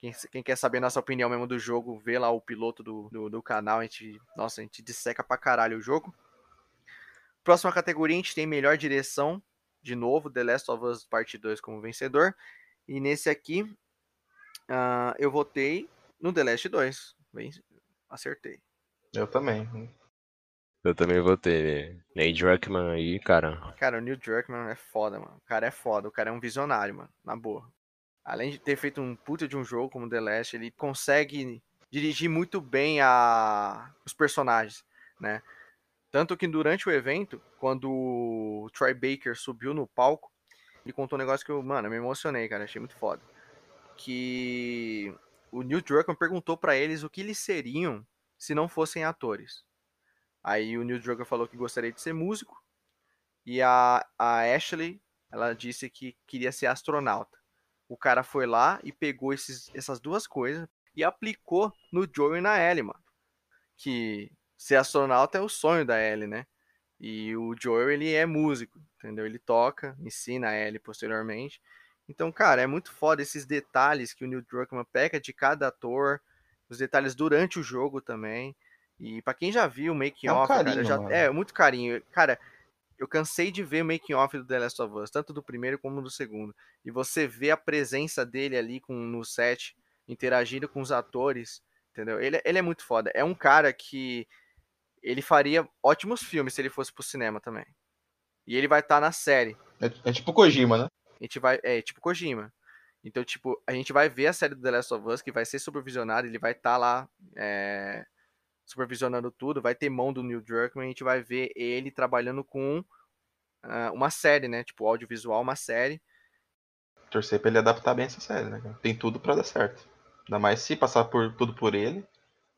Quem, quem, quer saber nossa opinião mesmo do jogo, vê lá o piloto do, do, do, canal. A gente, nossa, a gente disseca pra caralho o jogo. Próxima categoria, a gente tem melhor direção. De novo, The Last of Us Part 2 como vencedor. E nesse aqui, uh, eu votei no The Last 2. Bem, acertei. Eu também. Eu também votei. Neil Druckmann aí, cara. Cara, o Neil Druckmann é foda, mano. O cara é foda. O cara é um visionário, mano. Na boa além de ter feito um puta de um jogo como The Last, ele consegue dirigir muito bem a... os personagens, né? Tanto que durante o evento, quando o Troy Baker subiu no palco, ele contou um negócio que eu, mano, eu me emocionei, cara, achei muito foda. Que o Neil Druckmann perguntou para eles o que eles seriam se não fossem atores. Aí o Neil Druckmann falou que gostaria de ser músico e a, a Ashley, ela disse que queria ser astronauta o cara foi lá e pegou esses, essas duas coisas e aplicou no Joe e na Ellie, mano. Que ser astronauta é o sonho da Ellie, né? E o Joel, ele é músico, entendeu? Ele toca, ensina a Ellie posteriormente. Então, cara, é muito foda esses detalhes que o Neil Druckmann pega de cada ator, os detalhes durante o jogo também. E para quem já viu o making é um off, carinho, cara, já é muito carinho. Cara, eu cansei de ver o making off do The Last of Us, tanto do primeiro como do segundo. E você vê a presença dele ali com, no set, interagindo com os atores, entendeu? Ele, ele é muito foda. É um cara que ele faria ótimos filmes se ele fosse pro cinema também. E ele vai estar tá na série. É, é, tipo Kojima, né? A gente vai, é tipo Kojima. Então, tipo, a gente vai ver a série do The Last of Us, que vai ser supervisionada, ele vai estar tá lá é, supervisionando tudo, vai ter mão do Neil Druckmann, a gente vai ver ele trabalhando com uh, uma série, né? Tipo, audiovisual, uma série. Torcer pra ele adaptar bem essa série, né? Tem tudo para dar certo. Ainda mais se passar por tudo por ele.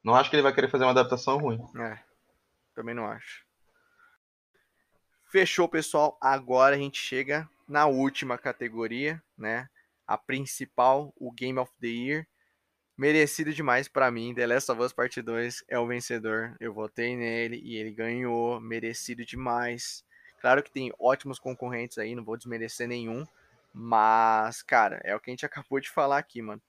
Não acho que ele vai querer fazer uma adaptação ruim. É, também não acho. Fechou, pessoal. Agora a gente chega na última categoria, né? A principal, o Game of the Year merecido demais para mim. The Last of Us Part 2 é o vencedor. Eu votei nele e ele ganhou, merecido demais. Claro que tem ótimos concorrentes aí, não vou desmerecer nenhum, mas cara, é o que a gente acabou de falar aqui, mano.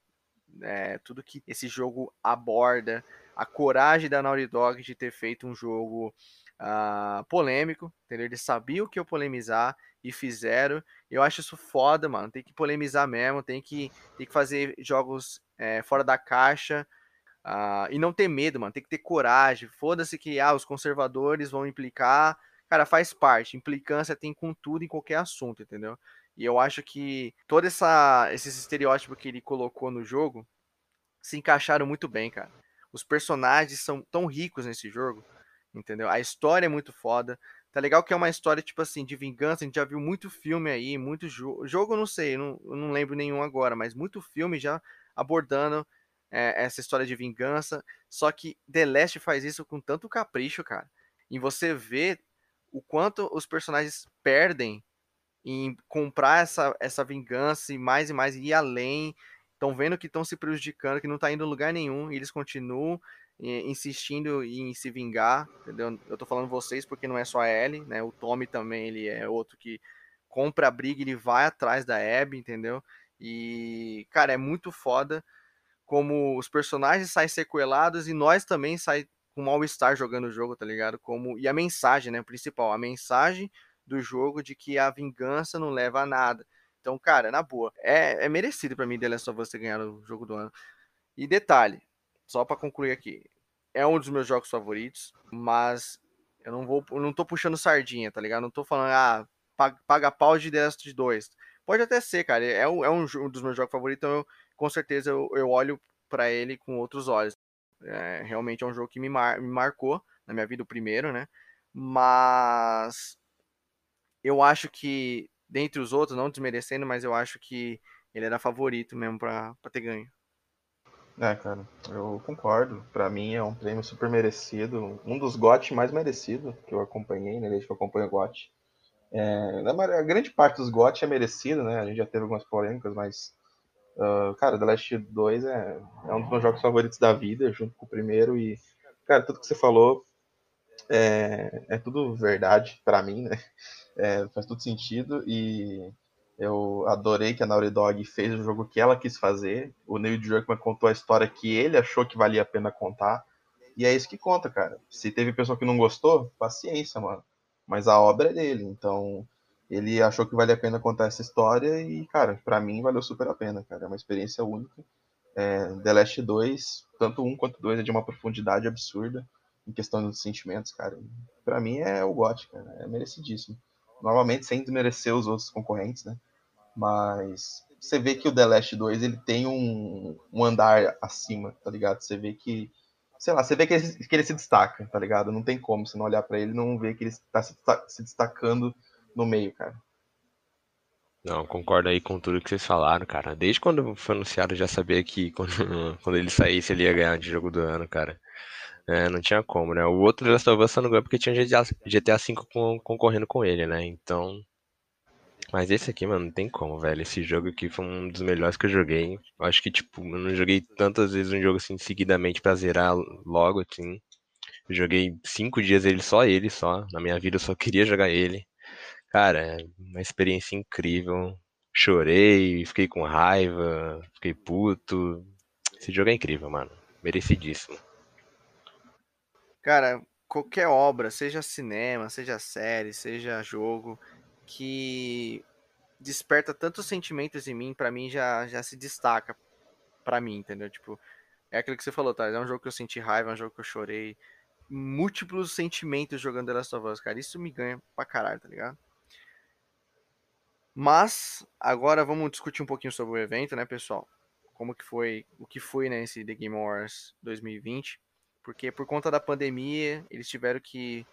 É, tudo que esse jogo aborda, a coragem da Naughty Dog de ter feito um jogo uh, polêmico, entendeu? Eles sabiam o que eu polemizar e fizeram. Eu acho isso foda, mano. Tem que polemizar mesmo, tem que, tem que fazer jogos é, fora da caixa. Uh, e não ter medo, mano. Tem que ter coragem. Foda-se que ah, os conservadores vão implicar. Cara, faz parte. Implicância tem com tudo em qualquer assunto, entendeu? E eu acho que todo essa, esses estereótipos que ele colocou no jogo se encaixaram muito bem, cara. Os personagens são tão ricos nesse jogo, entendeu? A história é muito foda. Tá legal que é uma história, tipo assim, de vingança. A gente já viu muito filme aí, muito jogo. Jogo não sei, não, eu não lembro nenhum agora, mas muito filme já abordando é, essa história de vingança. Só que The Last faz isso com tanto capricho, cara. E você vê o quanto os personagens perdem em comprar essa, essa vingança e mais e mais ir além. Estão vendo que estão se prejudicando, que não está indo lugar nenhum, e eles continuam insistindo em se vingar, entendeu? Eu tô falando vocês porque não é só a Ellie, né? O Tommy também, ele é outro que compra a briga, ele vai atrás da Abby, entendeu? E, cara, é muito foda como os personagens saem sequelados e nós também sai com mal-estar jogando o jogo, tá ligado? Como e a mensagem, né, principal, a mensagem do jogo de que a vingança não leva a nada. Então, cara, na boa, é, é merecido para mim of Us ter ganhado o jogo do ano. E detalhe, só para concluir aqui, é um dos meus jogos favoritos, mas eu não vou, eu não tô puxando sardinha, tá ligado? Não tô falando, ah, paga, pau de The Last 2. Pode até ser, cara, é um, é um, um dos meus jogos favoritos, então eu, com certeza eu, eu olho para ele com outros olhos. É, realmente é um jogo que me, mar, me marcou na minha vida, o primeiro, né? Mas eu acho que, dentre os outros, não desmerecendo, mas eu acho que ele era favorito mesmo para ter ganho. É, cara, eu concordo. Para mim é um prêmio super merecido, um dos GOT mais merecido que eu acompanhei, né, desde que eu acompanho o GOT. É, a grande parte dos GOT é merecido, né? A gente já teve algumas polêmicas, mas uh, cara, The Last 2 é, é um dos meus jogos favoritos da vida, junto com o primeiro e cara, tudo que você falou é, é tudo verdade para mim, né? É, faz todo sentido e eu adorei que a Naughty Dog fez o jogo que ela quis fazer. O Neil Druckmann contou a história que ele achou que valia a pena contar. E é isso que conta, cara. Se teve pessoa que não gostou, paciência, mano. Mas a obra é dele, então ele achou que valia a pena contar essa história e, cara, para mim valeu super a pena, cara. É uma experiência única. É, The Last 2, tanto um quanto dois, é de uma profundidade absurda em questão dos sentimentos, cara. Para mim é o GOT, cara. É merecidíssimo normalmente sem desmerecer os outros concorrentes, né? Mas você vê que o The Last 2 ele tem um, um andar acima, tá ligado? Você vê que, sei lá, você vê que ele, que ele se destaca, tá ligado? Não tem como você não olhar para ele não ver que ele está se, se destacando no meio, cara. Não, concordo aí com tudo que vocês falaram, cara. Desde quando foi anunciado, eu já sabia que quando, quando ele saísse, ele ia ganhar de jogo do ano, cara. É, não tinha como, né? O outro Last of Us só não ganhou porque tinha GTA, GTA V concorrendo com ele, né? Então. Mas esse aqui, mano, não tem como, velho. Esse jogo aqui foi um dos melhores que eu joguei. Eu acho que, tipo, eu não joguei tantas vezes um jogo assim seguidamente pra zerar logo, assim. Eu joguei cinco dias ele, só ele, só. Na minha vida eu só queria jogar ele. Cara, é uma experiência incrível. Chorei, fiquei com raiva, fiquei puto. Esse jogo é incrível, mano. Merecidíssimo. Cara, qualquer obra, seja cinema, seja série, seja jogo, que desperta tantos sentimentos em mim, para mim já, já se destaca para mim, entendeu? Tipo, é aquilo que você falou, tá? É um jogo que eu senti raiva, é um jogo que eu chorei. Múltiplos sentimentos jogando The Last of Us, cara. Isso me ganha pra caralho, tá ligado? Mas, agora vamos discutir um pouquinho sobre o evento, né, pessoal? Como que foi, o que foi, né, esse The Game Awards 2020 porque por conta da pandemia eles tiveram que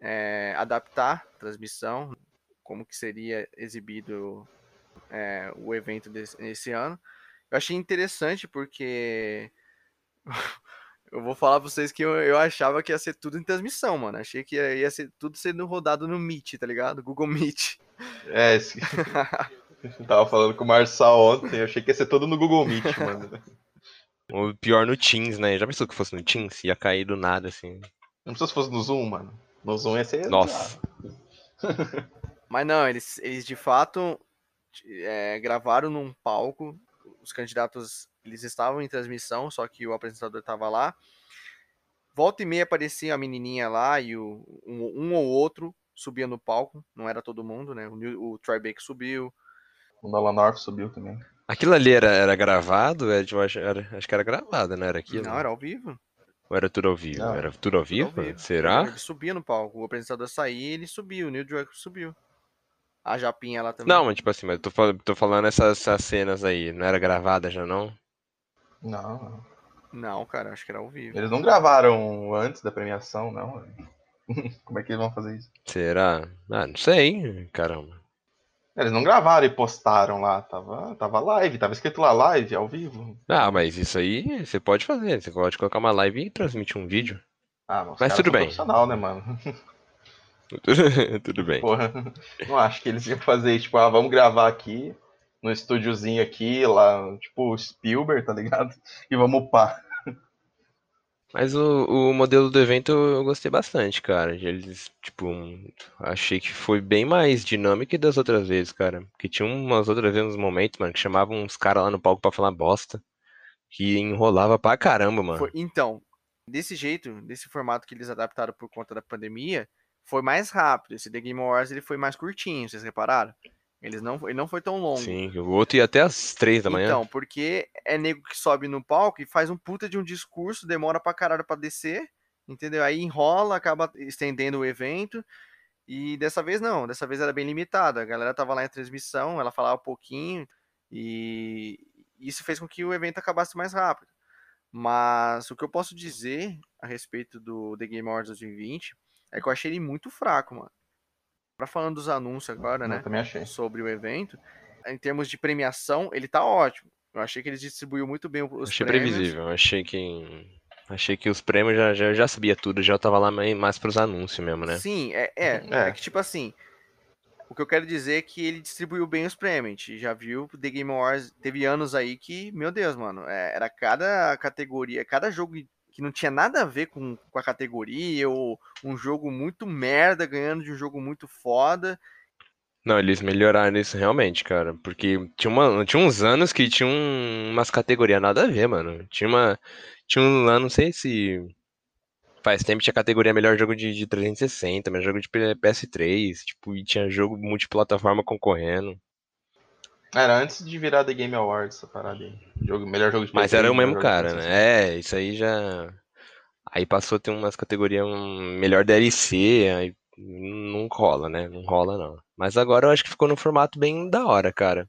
é, adaptar a transmissão, como que seria exibido é, o evento desse, esse ano. Eu achei interessante porque eu vou falar pra vocês que eu, eu achava que ia ser tudo em transmissão, mano. Achei que ia, ia ser tudo sendo rodado no Meet, tá ligado? Google Meet. É, esse... eu tava falando com o Marçal ontem, eu achei que ia ser tudo no Google Meet, mano. O pior no Teams, né? Já pensou que fosse no Teams? Ia cair do nada, assim. Não precisa se fosse no Zoom, mano. No Zoom ia ser. Nossa. Mas não, eles, eles de fato é, gravaram num palco. Os candidatos eles estavam em transmissão, só que o apresentador estava lá. Volta e meia aparecia a menininha lá e o, um, um ou outro subia no palco. Não era todo mundo, né? O, o Tribeca subiu. O Nolan North subiu também. Aquilo ali era, era gravado? Era, era, acho que era gravado, não era aquilo? Não, era ao vivo. Ou era tudo ao vivo? Não. Era tudo ao vivo? ao vivo? Será? Ele subia no palco. O apresentador saía ele subiu. O Neil Druckmann subiu. A Japinha lá também. Não, mas tipo assim, mas tô, tô falando essas, essas cenas aí. Não era gravada já, não? Não. Não, cara, acho que era ao vivo. Eles não gravaram antes da premiação, não. Como é que eles vão fazer isso? Será? Ah, não sei, caramba. Eles não gravaram e postaram lá, tava, tava live, tava escrito lá live, ao vivo. Ah, mas isso aí você pode fazer, você pode colocar uma live e transmitir um vídeo. Ah, mas, mas tudo bem. profissional, né, mano? tudo bem. Porra, não acho que eles iam fazer, tipo, ah, vamos gravar aqui, no estúdiozinho aqui, lá, tipo, Spielberg, tá ligado? E vamos upar. Mas o, o modelo do evento eu gostei bastante, cara. Eles, tipo, achei que foi bem mais dinâmico que das outras vezes, cara. Porque tinha umas outras vezes, uns momentos, mano, que chamavam uns caras lá no palco pra falar bosta. Que enrolava pra caramba, mano. Foi- então, desse jeito, desse formato que eles adaptaram por conta da pandemia, foi mais rápido. Esse The Game Awards ele foi mais curtinho, vocês repararam? Eles não, ele não foi tão longo. Sim, o outro ia até às três da manhã. Então, porque é nego que sobe no palco e faz um puta de um discurso, demora pra caralho pra descer, entendeu? Aí enrola, acaba estendendo o evento. E dessa vez não, dessa vez era bem limitada. A galera tava lá em transmissão, ela falava um pouquinho e isso fez com que o evento acabasse mais rápido. Mas o que eu posso dizer a respeito do The Game Awards 2020 é que eu achei ele muito fraco, mano. Pra falando dos anúncios agora, né? Eu também achei. sobre o evento. Em termos de premiação, ele tá ótimo. Eu achei que eles distribuiu muito bem os achei prêmios. previsível. Achei que. Achei que os prêmios já, já, já sabia tudo, já tava lá mais, mais pros anúncios mesmo, né? Sim, é, é, É. é que tipo assim, o que eu quero dizer é que ele distribuiu bem os prêmios. A gente já viu The Game Awards, teve anos aí que, meu Deus, mano, é, era cada categoria, cada jogo que não tinha nada a ver com, com a categoria, ou um jogo muito merda ganhando de um jogo muito foda. Não, eles melhoraram isso realmente, cara. Porque tinha, uma, tinha uns anos que tinha um- umas categorias nada a ver, mano. Tinha uma. Tinha um lá, não sei se. Faz tempo tinha categoria melhor jogo de, de 360, melhor jogo de P- PS3, tipo, e tinha jogo multiplataforma concorrendo. Era antes de virar The Game Awards essa parada aí. Jogo, melhor jogo de Mas era o mesmo cara, né? É, isso aí já. Aí passou a ter umas categorias um, melhor DLC, aí não rola, né? Não rola não. Mas agora eu acho que ficou no formato bem da hora, cara.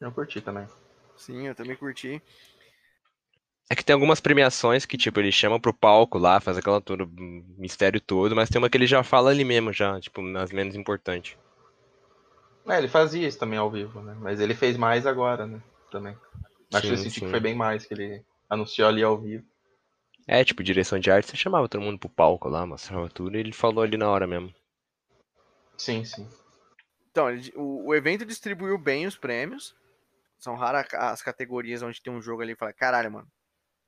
Eu curti também. Sim, eu também curti. É que tem algumas premiações que, tipo, ele chama pro palco lá, faz aquela todo mistério todo, mas tem uma que ele já fala ali mesmo, já, tipo, nas menos importantes. É, ele fazia isso também ao vivo, né? Mas ele fez mais agora, né? Também. Acho que eu Sim, senti sim. que foi bem mais que ele anunciou ali ao vivo. É, tipo, direção de arte, você chamava todo mundo pro palco lá, mostrava tudo, e ele falou ali na hora mesmo. Sim, sim. Então, ele- o, o evento distribuiu bem os prêmios. São raras as categorias onde tem um jogo ali e fala, caralho, mano,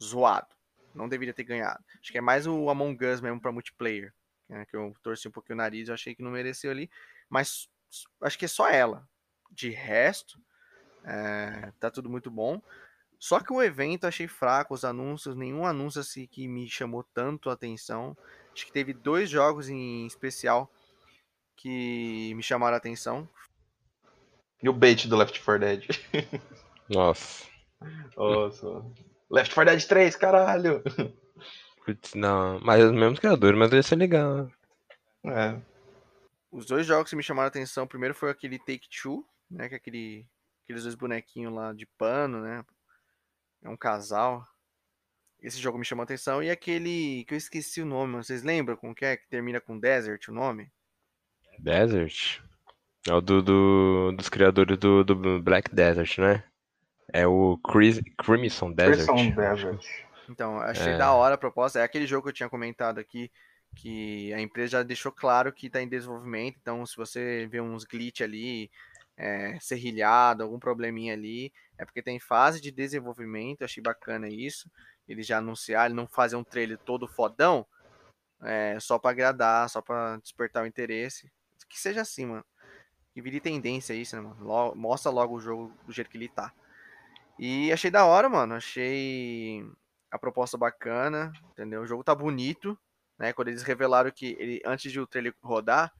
zoado. Não deveria ter ganhado. Acho que é mais o Among Us mesmo pra multiplayer. né, que eu torci um pouquinho o nariz, eu achei que não mereceu ali. Mas acho que é só ela. De resto, é, tá tudo muito bom. Só que o evento eu achei fraco, os anúncios, nenhum anúncio assim que me chamou tanto a atenção. Acho que teve dois jogos em especial que me chamaram a atenção. E o bait do Left 4 Dead. Nossa. Nossa. Left 4 Dead 3, caralho! Putz, não, mas é os mesmos criadores, mas deve ser legal. É. Os dois jogos que me chamaram a atenção, primeiro foi aquele Take Two, né? Que é aquele, aqueles dois bonequinhos lá de pano, né? É um casal. Esse jogo me chamou a atenção. E aquele que eu esqueci o nome, mas vocês lembram como que é? Que termina com Desert o nome? Desert? É o do, do- dos criadores do, do Black Desert, né? É o Chris, Crimson Desert. Crimson Desert. Então, achei É. da hora a proposta. É aquele jogo que eu tinha comentado aqui, que a empresa já deixou claro que está em desenvolvimento. Então, se você vê uns glitch ali, é, serrilhado, algum probleminha ali, é porque tem fase de desenvolvimento. Achei bacana isso. Eles já anunciaram, não fazer um trailer todo fodão, é, só para agradar, só para despertar o interesse. Que seja assim, mano. Que vire tendência isso, né, mano? Lo- mostra logo o jogo do jeito que ele tá. E achei da hora, mano. Achei a proposta bacana, entendeu? O jogo tá bonito, né? Quando eles revelaram que ele, antes de o trailer rodar,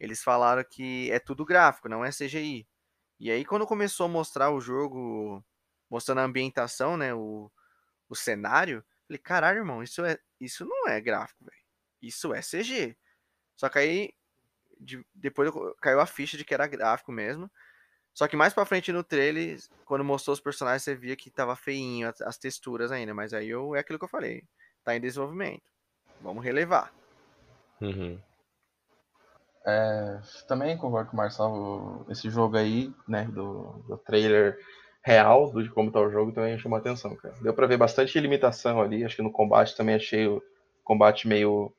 eles falaram que é tudo gráfico, não é CGI. E aí quando começou a mostrar o jogo, mostrando a ambientação, né, o, o cenário, falei, caralho, irmão, isso é isso não é gráfico, velho. Isso é CG. Só que aí de- depois caiu a ficha de que era gráfico mesmo. Só que mais pra frente no trailer, quando mostrou os personagens, você via que tava feinho as, as texturas ainda. Mas aí eu, é aquilo que eu falei. Tá em desenvolvimento. Vamos relevar. Uhum. É, também concordo com o Marcelo. Esse jogo aí, né, do, do trailer real do, de como tá o jogo, também chamou a atenção, cara. Deu pra ver bastante limitação ali. Acho que no combate também achei o combate meio,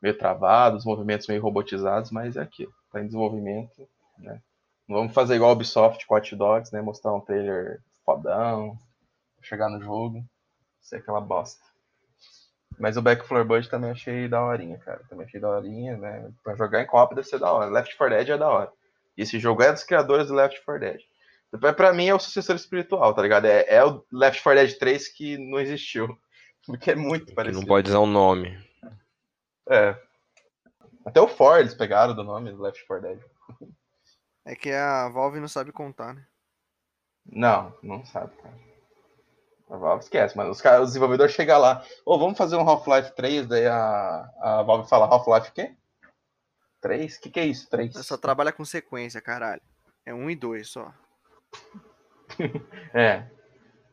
meio travado, os movimentos meio robotizados, mas é aquilo. Tá em desenvolvimento, né. Não vamos fazer igual a Ubisoft com Hot Dogs, né? Mostrar um trailer fodão, chegar no jogo, ser aquela bosta. Mas o Back for Blood também achei da horinha, cara. Também achei da horinha, né? Pra jogar em copa deve ser da hora. Left 4 Dead é da hora. E esse jogo é dos criadores do Left 4 Dead. Pra mim, é o sucessor espiritual, tá ligado? É, é o Left 4 Dead 3 que não existiu. Porque é muito Que parecido. não pode usar o nome. É. Até o 4 eles pegaram do nome do Left 4 Dead. É que a Valve não sabe contar, né? Não, não sabe, cara. A Valve esquece, mas os, caras, os desenvolvedores chegam lá, ô, vamos fazer um Half-Life 3, daí a, a Valve fala, Half-Life o quê? 3? O que, que é isso, 3? Ela só trabalha com sequência, caralho. É um e dois só. É,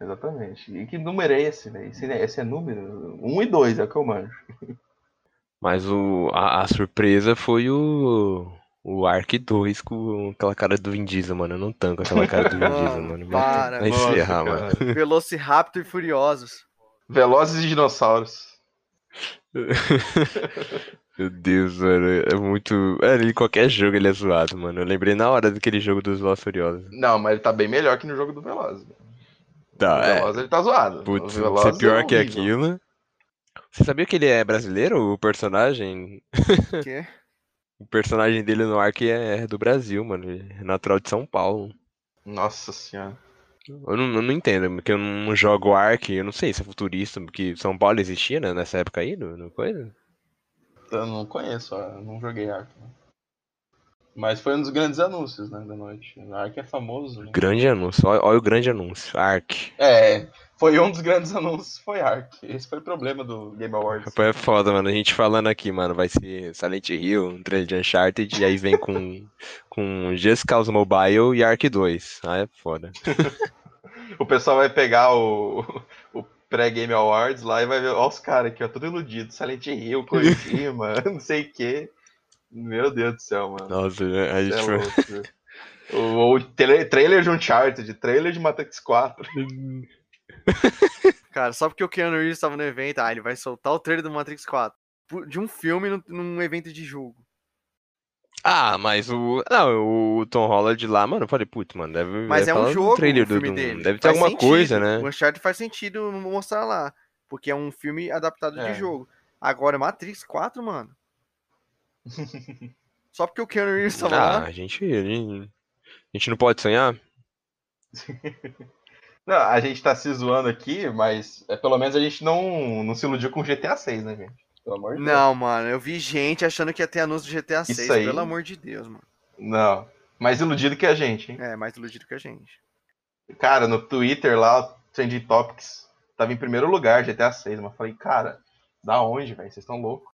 exatamente. E que número é esse, velho? Esse, esse é número? 1 e 2 é o que eu manjo. Mas o, a, a surpresa foi o, o Ark 2 com aquela cara do Vin Diesel, mano. Eu não tanco aquela cara do Vin Diesel, Mano, para, Vai se Nossa, ferrar, cara. mano. Velociraptor e Furiosos. Velozes e dinossauros. Meu Deus, mano. É muito. É, ele, qualquer jogo ele é zoado, mano. Eu lembrei na hora daquele jogo dos Velozes Furiosos. Não, mas ele tá bem melhor que no jogo do Velozes. Tá, o é. Velozes ele tá zoado. Putz, O Velozes ser pior é que aquilo. Você sabia que ele é brasileiro, o personagem? Que? O personagem dele no Ark é do Brasil, mano. É natural de São Paulo. Nossa senhora. Eu não, eu não entendo, porque eu não jogo Ark, eu não sei se é futurista, porque São Paulo existia né, nessa época aí, no, no coisa? Eu não conheço, ó, eu não joguei Ark. né? Mas foi um dos grandes anúncios, né, da noite. O Ark é famoso, né? Grande anúncio, olha, olha o grande anúncio, Ark. É, foi um dos grandes anúncios, foi Ark. Esse foi o problema do Game Awards. Rapaz, é foda, mano. A gente falando aqui, mano, vai ser Silent Hill, um trailer de Uncharted, e aí vem com, com Just Cause Mobile e Ark 2. Ah, é foda. O pessoal vai pegar o, o pré-Game Awards lá e vai ver, ó os caras aqui, ó, tudo iludido. Silent Hill, Kojima, não sei o quê. Meu Deus do céu, mano. Nossa, a Cê gente é foi. o, o tra- trailer de Uncharted, trailer de Matrix 4. Cara, só porque o Keanu Reeves tava no evento, ah, ele vai soltar o trailer do Matrix 4. Pu- De um filme num, num evento de jogo. Ah, mas o. Não, o Tom Holland lá, mano, eu falei, putz, mano, deve. Mas deve é um jogo trailer do, filme do- dele. Deve ter Faz alguma sentido. coisa, né? O Uncharted faz sentido mostrar lá. Porque é um filme adaptado É. de jogo. Agora, Matrix 4, mano. Só porque o Keanu Reeves tava Ah, lá. a gente, a gente. A gente não pode sonhar? Não, a gente tá se zoando aqui, mas é, pelo menos a gente não, não se iludiu com GTA 6, né, gente? Pelo amor de Deus. Não, mano, eu vi gente achando que ia ter anúncio do GTA 6, aí- pelo amor de Deus, mano. Não. Mais iludido que a gente, hein? É, mais iludido que a gente. Cara, no Twitter lá, o Trending Topics tava em primeiro lugar, GTA 6. Mas eu falei, cara, da onde, velho? Vocês estão loucos.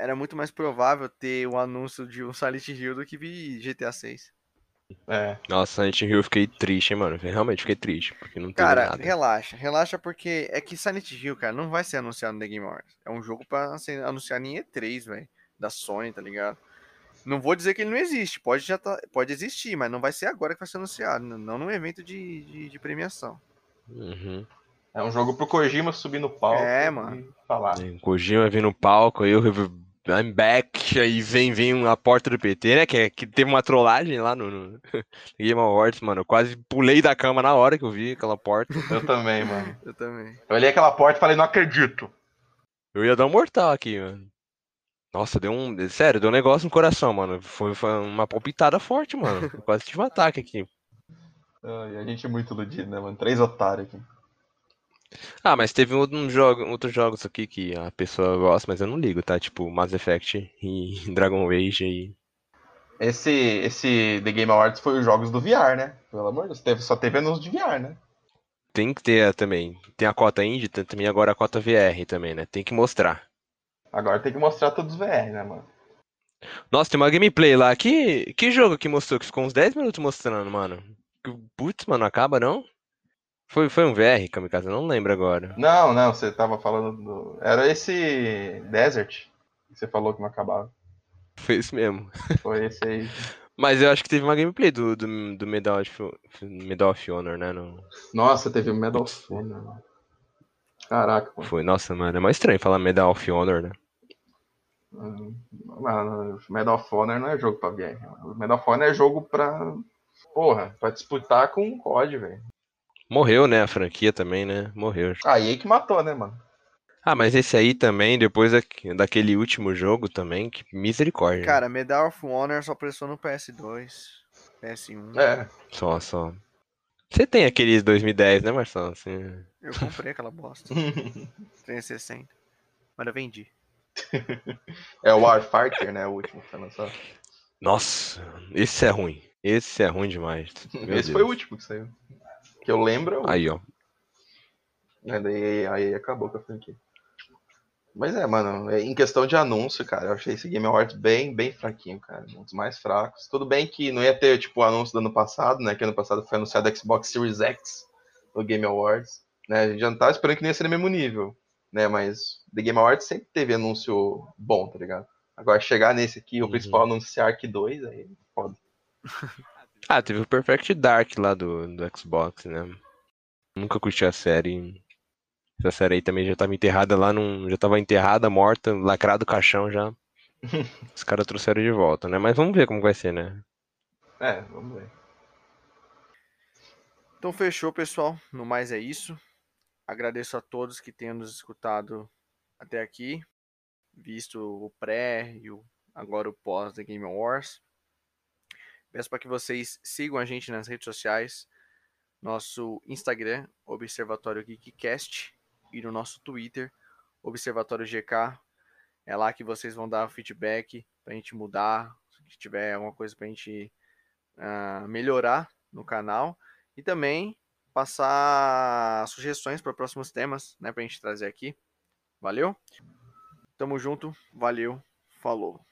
Era muito mais provável ter o anúncio de um Silent Hill do que vi GTA 6. É. Nossa, Silent Hill eu fiquei triste, hein, mano. Eu Realmente fiquei triste, porque não teve Cara, nada. relaxa, relaxa porque é que Silent Hill, cara, não vai ser anunciado no The Game Awards. É um jogo pra ser anunciado em E3, velho, da Sony, tá ligado? Não vou dizer que ele não existe, pode já tá, pode existir, mas não vai ser agora que vai ser anunciado, não num evento de, de, de premiação. Uhum. É um jogo pro Kojima subir no palco É, mano. falar. O Kojima vem no palco, aí eu I'm back, aí vem, vem a porta do PT, né? Que, é- que teve uma trollagem lá no, no Game Awards, mano. Eu quase pulei da cama na hora que eu vi aquela porta. Eu também, mano. Eu também. Eu olhei aquela porta e falei, não acredito. Eu ia dar um mortal aqui, mano. Nossa, deu um. Sério, deu um negócio no coração, mano. Foi, foi uma palpitada forte, mano. Eu quase tive um ataque aqui. Ai, a gente é muito iludido, né, mano? Três otários aqui. Ah, mas teve um, jogo, outros jogos aqui que a pessoa gosta, mas eu não ligo, tá? Tipo Mass Effect e Dragon Age e. Esse, esse The Game Awards foi os jogos do VR, né? Pelo amor de Deus, teve, só teve anúncio de VR, né? Tem que ter também. Tem a cota indie, tem também agora a cota VR também, né? Tem que mostrar. Agora tem que mostrar todos os VR, né, mano? Nossa, tem uma gameplay lá. Que, que jogo que mostrou? Que ficou uns 10 minutos mostrando, mano. Putz, mano, acaba não? Foi, foi um VR, Kamikaze? Eu não lembro agora. Não, não, você tava falando do. Era esse Desert que você falou que não acabava. Foi isso mesmo. Foi esse aí. Mas eu acho que teve uma gameplay do, do, do Medal, of, Medal of Honor, né? No... Nossa, teve o Medal of Honor. Caraca, mano. Foi, nossa, mano, é mais estranho falar Medal of Honor, né? Hum, Mano, Medal of Honor não é jogo pra VR. Medal of Honor é jogo pra. Porra, pra disputar com um COD, velho. Morreu, né? A franquia também, né? Morreu. Aí aí que matou, né, mano? Ah, mas esse aí também, depois da- daquele último jogo também, que misericórdia. Cara, Medal of Honor só prestou no PS2, PS1. É, Só, só. Você tem aqueles 2010, né, Marcelo? Assim, Eu comprei aquela bosta. 360. Mas eu vendi. é o Warfighter, né? O último que foi lançado. Nossa, esse é ruim. Esse é ruim demais. Meu Esse foi o Deus. último que saiu. Que eu lembro. Aí, ó. Né, daí aí acabou com a franquia. Mas é, mano, é, em questão de anúncio, cara, eu achei esse Game Awards bem, bem fraquinho, cara. Um dos mais fracos. Tudo bem que não ia ter, tipo, o anúncio do ano passado, né? Que ano passado foi anunciado o Xbox Series X no Game Awards. Né? A gente já não tava esperando que nem ia ser no mesmo nível, né? Mas The Game Awards sempre teve anúncio bom, tá ligado? Agora chegar nesse aqui, o Uhum. principal anúncio ser Ark 2, aí foda. Ah, teve o Perfect Dark lá do, do Xbox, né? Nunca curti a série. Essa série aí também já tava enterrada lá num. Já tava enterrada, morta, lacrado o caixão já. Os caras trouxeram de volta, né? Mas vamos ver como vai ser, né? É, vamos ver. Então fechou, pessoal. No mais é isso. Agradeço a todos que tenham nos escutado até aqui, visto o pré e o, agora o pós da Game Wars. Peço para que vocês sigam a gente nas redes sociais, nosso Instagram, Observatório Geekcast, e no nosso Twitter, Observatório GK. É lá que vocês vão dar feedback para a gente mudar, se tiver alguma coisa para a gente ah, melhorar no canal. E também passar sugestões para próximos temas, né, pra gente trazer aqui. Valeu? Tamo junto, valeu, falou.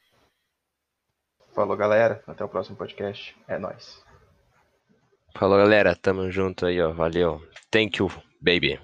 Falou, galera. Até o próximo podcast. É nóis. Falou, galera. Tamo junto aí, ó. Valeu. Thank you, baby.